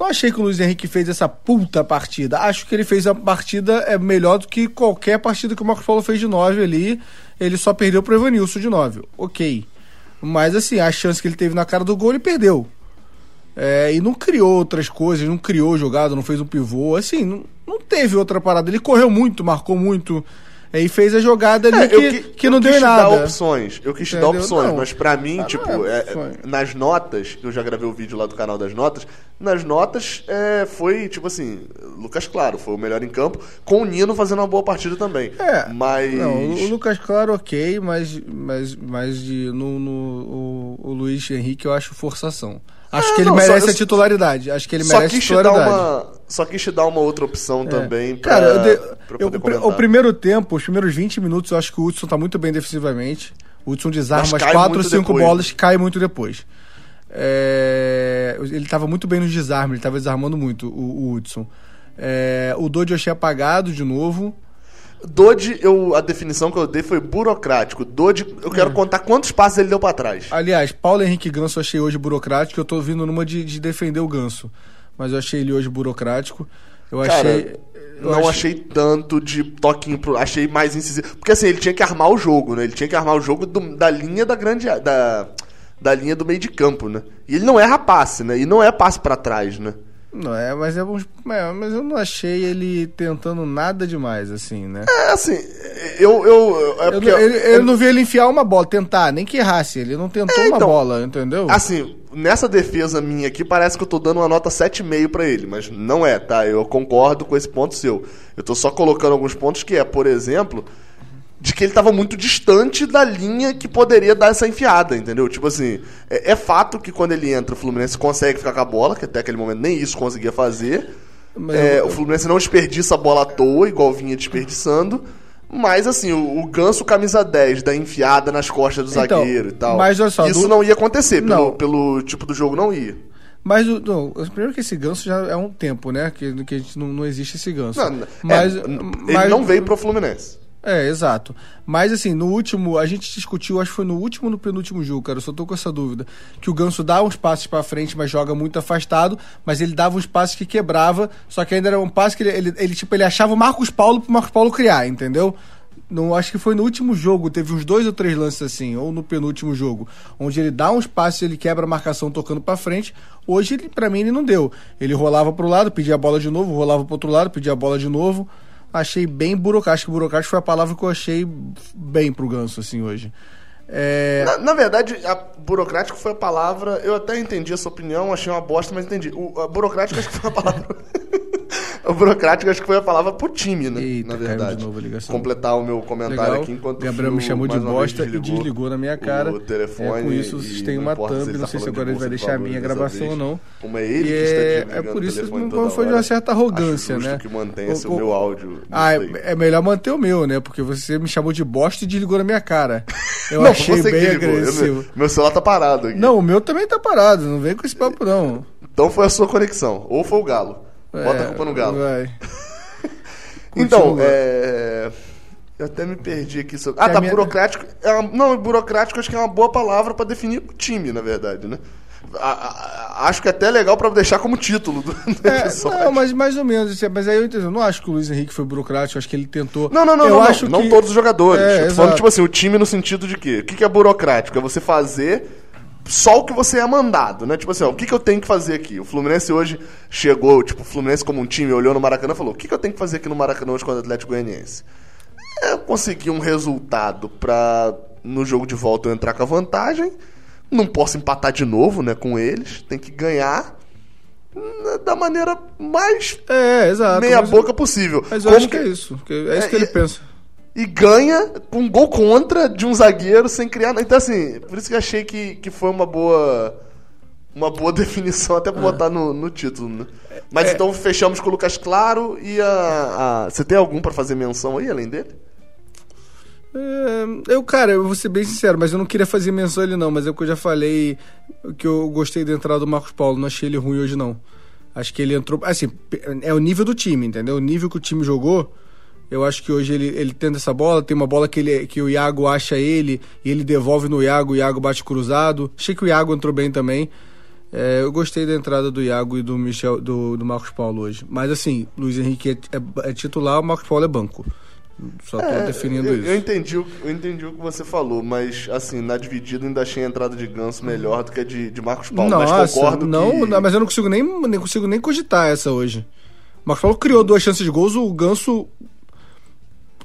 não achei que o Luiz Henrique fez essa puta partida. Acho que ele fez a partida é melhor do que qualquer partida que o Marcos Paulo fez de 9 ali. Ele só perdeu pro Evanilson de 9. Ok. Mas assim, a chance que ele teve na cara do gol, ele perdeu. É, e não criou outras coisas, não criou jogada, não fez um pivô. Assim, não, não teve outra parada. Ele correu muito, marcou muito. é, e fez a jogada ali É, que, eu que eu não deu quis em nada. dar opções. Eu quis te dar Entendeu? opções, Não. mas pra mim, Ah, tipo, é é- nas notas, que eu já gravei o vídeo lá do canal das notas, nas notas é, foi, tipo assim, Lucas Claro, foi o melhor em campo, com o Nino fazendo uma boa partida também. É, Mas. Não, o o Lucas Claro, ok, mas, mas, mas de, no, no- o, o Luiz Henrique eu acho forçação. Acho Ah, que ele não, só- merece eu- a titularidade. Acho que ele só merece dar titularidade. uma, só quis te dar uma outra opção também pra, Cara, eu de- pra eu- o primeiro tempo, os primeiros 20 minutos, eu acho que o Hudson tá muito bem defensivamente. O Hudson desarma as cai 4 ou muito 5 depois, bolas, cai muito depois. É, ele tava muito bem nos desarmes, ele tava desarmando muito, o, o Hudson. É, o Dodge eu achei apagado de novo. Dodge, eu, a definição que eu dei foi burocrático. Dodge, eu É. quero contar quantos passos ele deu pra trás. Aliás, Paulo Henrique Ganso eu achei hoje burocrático. Eu tô vindo numa de, de defender o Ganso. Mas eu achei ele hoje burocrático. Eu Cara, achei. eu não achei tanto de toquinho pro. Achei mais incisivo. Porque assim, ele tinha que armar o jogo, né? Ele tinha que armar o jogo do- da linha da grande. Da, da linha do meio de campo, né? E ele não erra passe, né? E não é passe pra trás, né? Não é, mas é, é, mas eu não achei ele tentando nada demais, assim, né? É assim, eu. eu é Eu eu não vi ele enfiar uma bola, tentar, nem que errasse. Ele não tentou É, uma então, bola, entendeu? Assim, nessa defesa minha aqui, parece que eu tô dando uma nota 7,5 pra ele, mas não é, tá? Eu concordo com esse ponto seu. Eu tô só colocando alguns pontos que é, por exemplo, de que ele tava muito distante da linha que poderia dar essa enfiada, entendeu? Tipo assim, é, é fato que quando ele entra, o Fluminense consegue ficar com a bola, que até aquele momento nem isso conseguia fazer. Mas É, eu- O Fluminense não desperdiça a bola à toa, igual vinha desperdiçando. Mas assim, o, o ganso camisa 10 da enfiada nas costas do Então, zagueiro e tal. mas olha só, isso do- não ia acontecer, pelo, Não. pelo tipo do jogo não ia. Mas o, não, primeiro que esse ganso já é um tempo, né? Que, que a gente não, não existe esse ganso. Não, mas, é, ele mas- não veio pro Fluminense. É, exato. Mas assim, no último, a gente discutiu, acho que foi no último ou no penúltimo jogo, cara, eu só tô com essa dúvida, que o Ganso dá uns passes para frente, mas joga muito afastado, mas ele dava uns passes que quebrava, só que ainda era um passe que ele, ele, ele tipo, ele achava o Marcos Paulo pro Marcos Paulo criar, entendeu? No, acho que foi no último jogo, teve uns dois ou três lances assim, ou no penúltimo jogo, onde ele dá uns passes, ele quebra a marcação tocando para frente. Hoje, ele, para mim, ele não deu. Ele rolava pro lado, pedia a bola de novo, rolava pro outro lado, pedia a bola de novo achei bem burocrático. Burocrático foi a palavra que eu achei bem pro Ganso, assim, hoje. É... Na, na, verdade, a burocrático foi a palavra. Eu até entendi a sua opinião, achei uma bosta, mas entendi. O, a burocrático acho que foi a palavra. o burocrático acho que foi a palavra pro time, né? Eita, na verdade. De novo a ligação. Completar o meu comentário Legal. aqui enquanto Gabriel me chamou de bosta e desligou na minha cara. O telefone. É, com isso vocês têm uma thumb, não, não sei se agora ele vai deixar a minha gravação ou não. Como é ele que é, está É por isso que foi de uma certa arrogância, acho né? que mantenha-se o, o, meu áudio. Ah, é, é, melhor manter o meu, né? Porque você me chamou de bosta e desligou na minha cara. Eu não, achei bem agressivo. Meu celular tá parado aqui. Não, o meu também tá parado, não vem com esse papo não. Então foi a sua conexão, ou foi o galo. Bota é, a culpa no galo. Vai. então, é... Eu até me perdi aqui sobre. Ah, tá, minha... burocrático. É uma... Não, burocrático acho que é uma boa palavra para definir o time, na verdade, né? A, a, acho que é até legal para deixar como título do, do é, Não, mas mais ou menos. Assim, mas aí eu entendo. Eu não acho que o Luiz Henrique foi burocrático, acho que ele tentou. Não, não, não, eu não, acho não, que... não todos os jogadores. É, eu tô falando, tipo assim, o time no sentido de quê? O que, que é burocrático? É você fazer só o que você é mandado, né? Tipo assim, ó, o que, que eu tenho que fazer aqui? O Fluminense hoje chegou, tipo, o Fluminense como um time olhou no Maracanã e falou: o que, que eu tenho que fazer aqui no Maracanã hoje contra o Atlético Goianiense? É conseguir um resultado pra no jogo de volta eu entrar com a vantagem. Não posso empatar de novo, né, com eles. Tem que ganhar né, da maneira mais é, exato, meia boca possível. Mas eu Como acho que, que é isso. É isso que ele pensa e ganha com um gol contra de um zagueiro sem criar nada. Então, assim, por isso que achei que, que foi uma boa. Uma boa definição até pra é. botar no, no título, né? Mas é. então fechamos com o Lucas Claro e a. a... Você tem algum para fazer menção aí, além dele? É, eu, cara, eu vou ser bem sincero, mas eu não queria fazer menção a ele não, mas é o que eu já falei que eu gostei da entrada do Marcos Paulo, não achei ele ruim hoje não. Acho que ele entrou, assim, é o nível do time, entendeu? O nível que o time jogou, eu acho que hoje ele, ele tendo essa bola, tem uma bola que, ele, que o Iago acha ele e ele devolve no Iago, o Iago bate cruzado. Achei que o Iago entrou bem também. É, eu gostei da entrada do Iago e do Michel, do, do Marcos Paulo hoje. Mas assim, Luiz Henrique é, é, é titular, o Marcos Paulo é banco. Só tô é, definindo eu, isso. Eu entendi, eu entendi o que você falou, mas assim, na dividida ainda achei a entrada de Ganso melhor do que a de, de Marcos Paulo. Nossa, mas concordo não, que... não, mas eu não consigo nem, nem consigo nem cogitar essa hoje. O Marcos Paulo criou duas chances de gols, o Ganso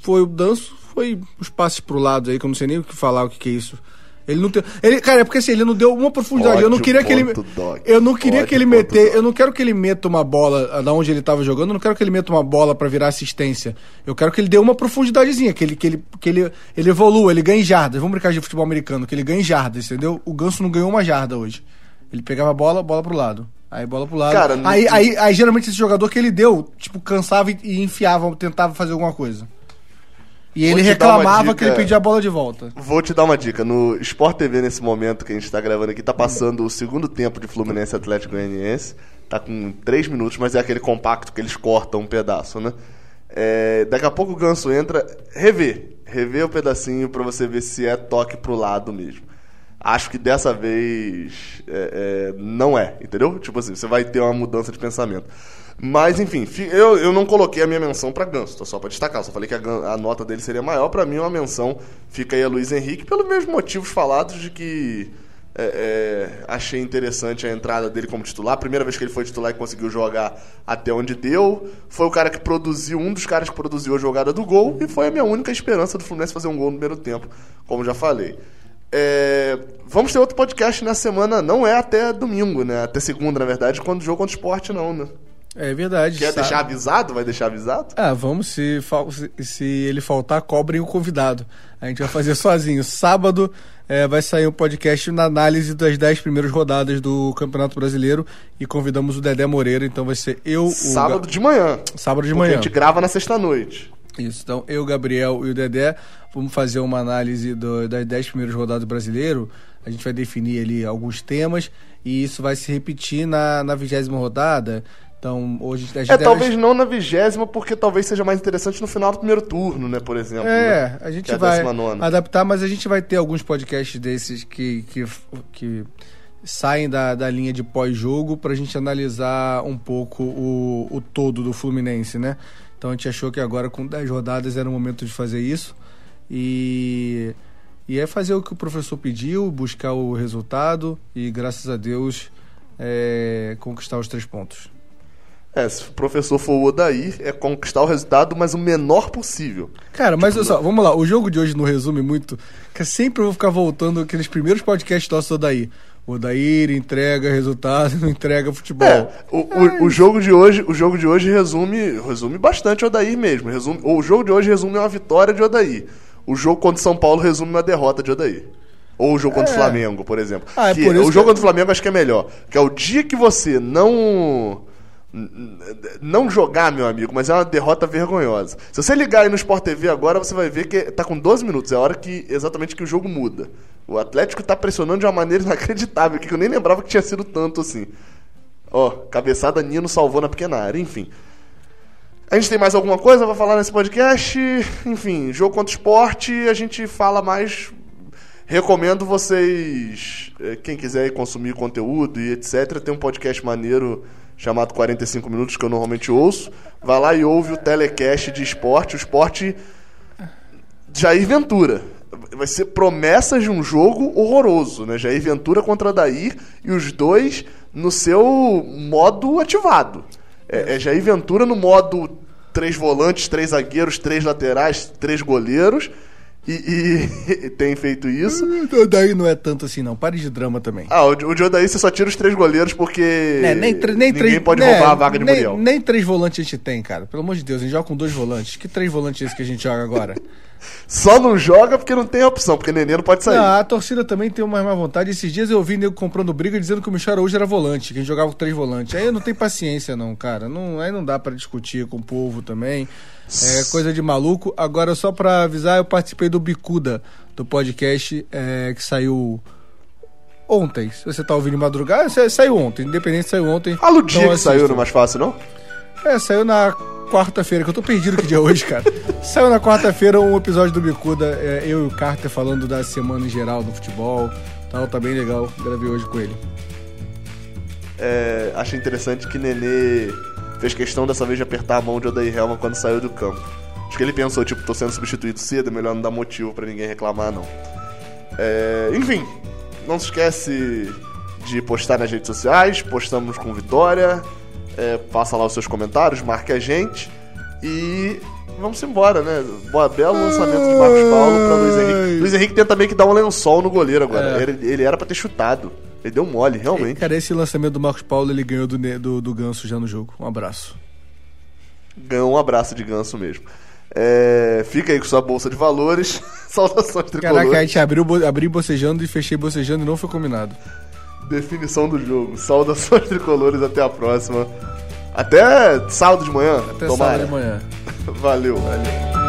foi o danço, foi os passes pro lado aí, que eu não sei nem o que falar, o que, que é isso. Ele não tem. Ele, cara, é porque assim, ele não deu uma profundidade. Ódio eu não queria que ele. Doc. Eu não queria Ódio que ele meter. Eu não quero que ele meta uma bola da onde ele tava jogando, eu não quero que ele meta uma bola para virar assistência. Eu quero que ele dê uma profundidadezinha, que ele, que ele, que ele, ele evolua, ele ganhe jardas. Vamos brincar de futebol americano, que ele ganhe jardas, entendeu? O Ganso não ganhou uma jarda hoje. Ele pegava a bola, bola pro lado. Aí bola pro lado. Cara, aí, aí, aí, geralmente esse jogador que ele deu, tipo, cansava e, e enfiava, tentava fazer alguma coisa. E ele reclamava que ele pedia a bola de volta. Vou te dar uma dica. No Sport TV, nesse momento que a gente está gravando aqui, tá passando o segundo tempo de Fluminense Atlético Goianiense. Tá com 3 minutos, mas é aquele compacto que eles cortam um pedaço, né? É, daqui a pouco o Ganso entra. Rever. Rever o pedacinho para você ver se é toque pro lado mesmo. Acho que dessa vez é, é, não é, entendeu? Tipo assim, você vai ter uma mudança de pensamento. Mas, enfim, eu, eu não coloquei a minha menção para Ganso, tá? só para destacar. Só falei que a, a nota dele seria maior. Para mim, uma menção fica aí a Luiz Henrique, pelos mesmos motivos falados de que é, é, achei interessante a entrada dele como titular. Primeira vez que ele foi titular e conseguiu jogar até onde deu. Foi o cara que produziu, um dos caras que produziu a jogada do gol. E foi a minha única esperança do Fluminense fazer um gol no primeiro tempo, como já falei. É, vamos ter outro podcast na semana, não é até domingo, né? Até segunda, na verdade, quando o jogo contra o esporte, não, né? É verdade. Quer sabe? deixar avisado? Vai deixar avisado? Ah, vamos. Se, se ele faltar, cobrem o convidado. A gente vai fazer sozinho. Sábado é, vai sair um podcast na análise das 10 primeiras rodadas do Campeonato Brasileiro e convidamos o Dedé Moreira. Então vai ser eu. Sábado o... de manhã. Sábado de manhã. A gente grava na sexta-noite. Isso. Então eu, Gabriel e o Dedé vamos fazer uma análise do, das 10 primeiras rodadas do Brasileiro. A gente vai definir ali alguns temas e isso vai se repetir na, na vigésima rodada Então, hoje a gente É, talvez não na vigésima, porque talvez seja mais interessante no final do primeiro turno, né, por exemplo. É, né? a gente é a vai 19ª. adaptar, mas a gente vai ter alguns podcasts desses que, que, que saem da, da linha de pós-jogo pra gente analisar um pouco o, o todo do Fluminense, né? Então a gente achou que agora com 10 rodadas era o momento de fazer isso. E, e é fazer o que o professor pediu, buscar o resultado e, graças a Deus, é, conquistar os três pontos. É, se o professor for o Odair, é conquistar o resultado, mas o menor possível. Cara, mas olha só, vamos lá. O jogo de hoje não resume muito, que sempre eu vou ficar voltando aqueles primeiros podcasts nossos do Odair. O Odair entrega resultado, não entrega futebol. É, o, o, o jogo de hoje, o jogo de hoje resume, resume bastante o Odair mesmo. Resume, o jogo de hoje resume uma vitória de Odair. O jogo contra o São Paulo resume uma derrota de Odair. Ou o jogo contra o É. Flamengo, por exemplo. Ah, é Que- por isso o que- jogo contra o Flamengo acho que é melhor. Que é o dia que você não. Não jogar, meu amigo, mas é uma derrota vergonhosa. Se você ligar aí no Sport TV agora, você vai ver que tá com 12 minutos. É a hora que exatamente que o jogo muda. O Atlético tá pressionando de uma maneira inacreditável, que eu nem lembrava que tinha sido tanto assim. Ó, cabeçada Nino salvou na pequena área, enfim. A gente tem mais alguma coisa pra falar nesse podcast? Enfim, jogo contra esporte, a gente fala mais. Recomendo vocês, eh, quem quiser ir consumir conteúdo e etc., tem um podcast maneiro chamado 45 Minutos que eu normalmente ouço. Vai lá e ouve o telecast de esporte. O esporte Jair Ventura. Vai ser promessas de um jogo horroroso, né? Jair Ventura contra Dair e os dois no seu modo ativado. É, é Jair Ventura no modo três volantes, três zagueiros, três laterais, três goleiros. E, e tem feito isso. O Odair não é tanto assim, não. Pare de drama também. Ah, o, o Odair você só tira os três goleiros porque É, nem, nem ninguém três, pode né, roubar a vaga de nem, Muriel. Nem três volantes a gente tem, cara. Pelo amor de Deus, a gente joga com dois volantes. Que três volantes é esse que a gente joga agora? Só não joga porque não tem opção, porque Nenê não pode sair. Não, a torcida também tem uma má vontade. Esses dias eu vi nego comprando briga dizendo que o Michel Araújo era volante, que a gente jogava com três volantes. Aí eu não tenho paciência, não, cara. Não, aí não dá pra discutir com o povo também. É coisa de maluco. Agora, só pra avisar, eu participei do Bicuda, do podcast é, que saiu ontem. Se você tá ouvindo madrugada, sa- saiu ontem. Independente, saiu ontem. Fala o dia Então que saiu assistam. no mais fácil, não? É, saiu na quarta-feira, que eu tô perdido que dia é hoje, cara. saiu na quarta-feira um episódio do Bicuda, é, eu e o Carter falando da semana em geral do futebol. Tal, tá bem legal. Gravei hoje com ele. É, achei interessante que Nenê fez questão dessa vez de apertar a mão de Odair Helma quando saiu do campo. Acho que ele pensou, tipo, tô sendo substituído cedo, é melhor não dar motivo pra ninguém reclamar, não. É, enfim, não se esquece de postar nas redes sociais, postamos com Vitória, é, passa lá os seus comentários, marque a gente e vamos embora, né? Boa, belo lançamento de Marcos Paulo pra Luiz Henrique. Luiz Henrique tenta também que dar um lençol no goleiro agora. É. Ele, ele era pra ter chutado. Ele deu mole, realmente. Cara, esse lançamento do Marcos Paulo, ele ganhou do, do, do Ganso já no jogo. Um abraço. ganhou um abraço de ganso mesmo. É, fica aí com sua bolsa de valores. Saudações tricolores. Caraca, a gente abriu, abri bocejando e fechei bocejando e não foi combinado. Definição do jogo. Saudações tricolores. Até a próxima. Até sábado de manhã. Até Tomara. sábado de manhã. Valeu. Valeu.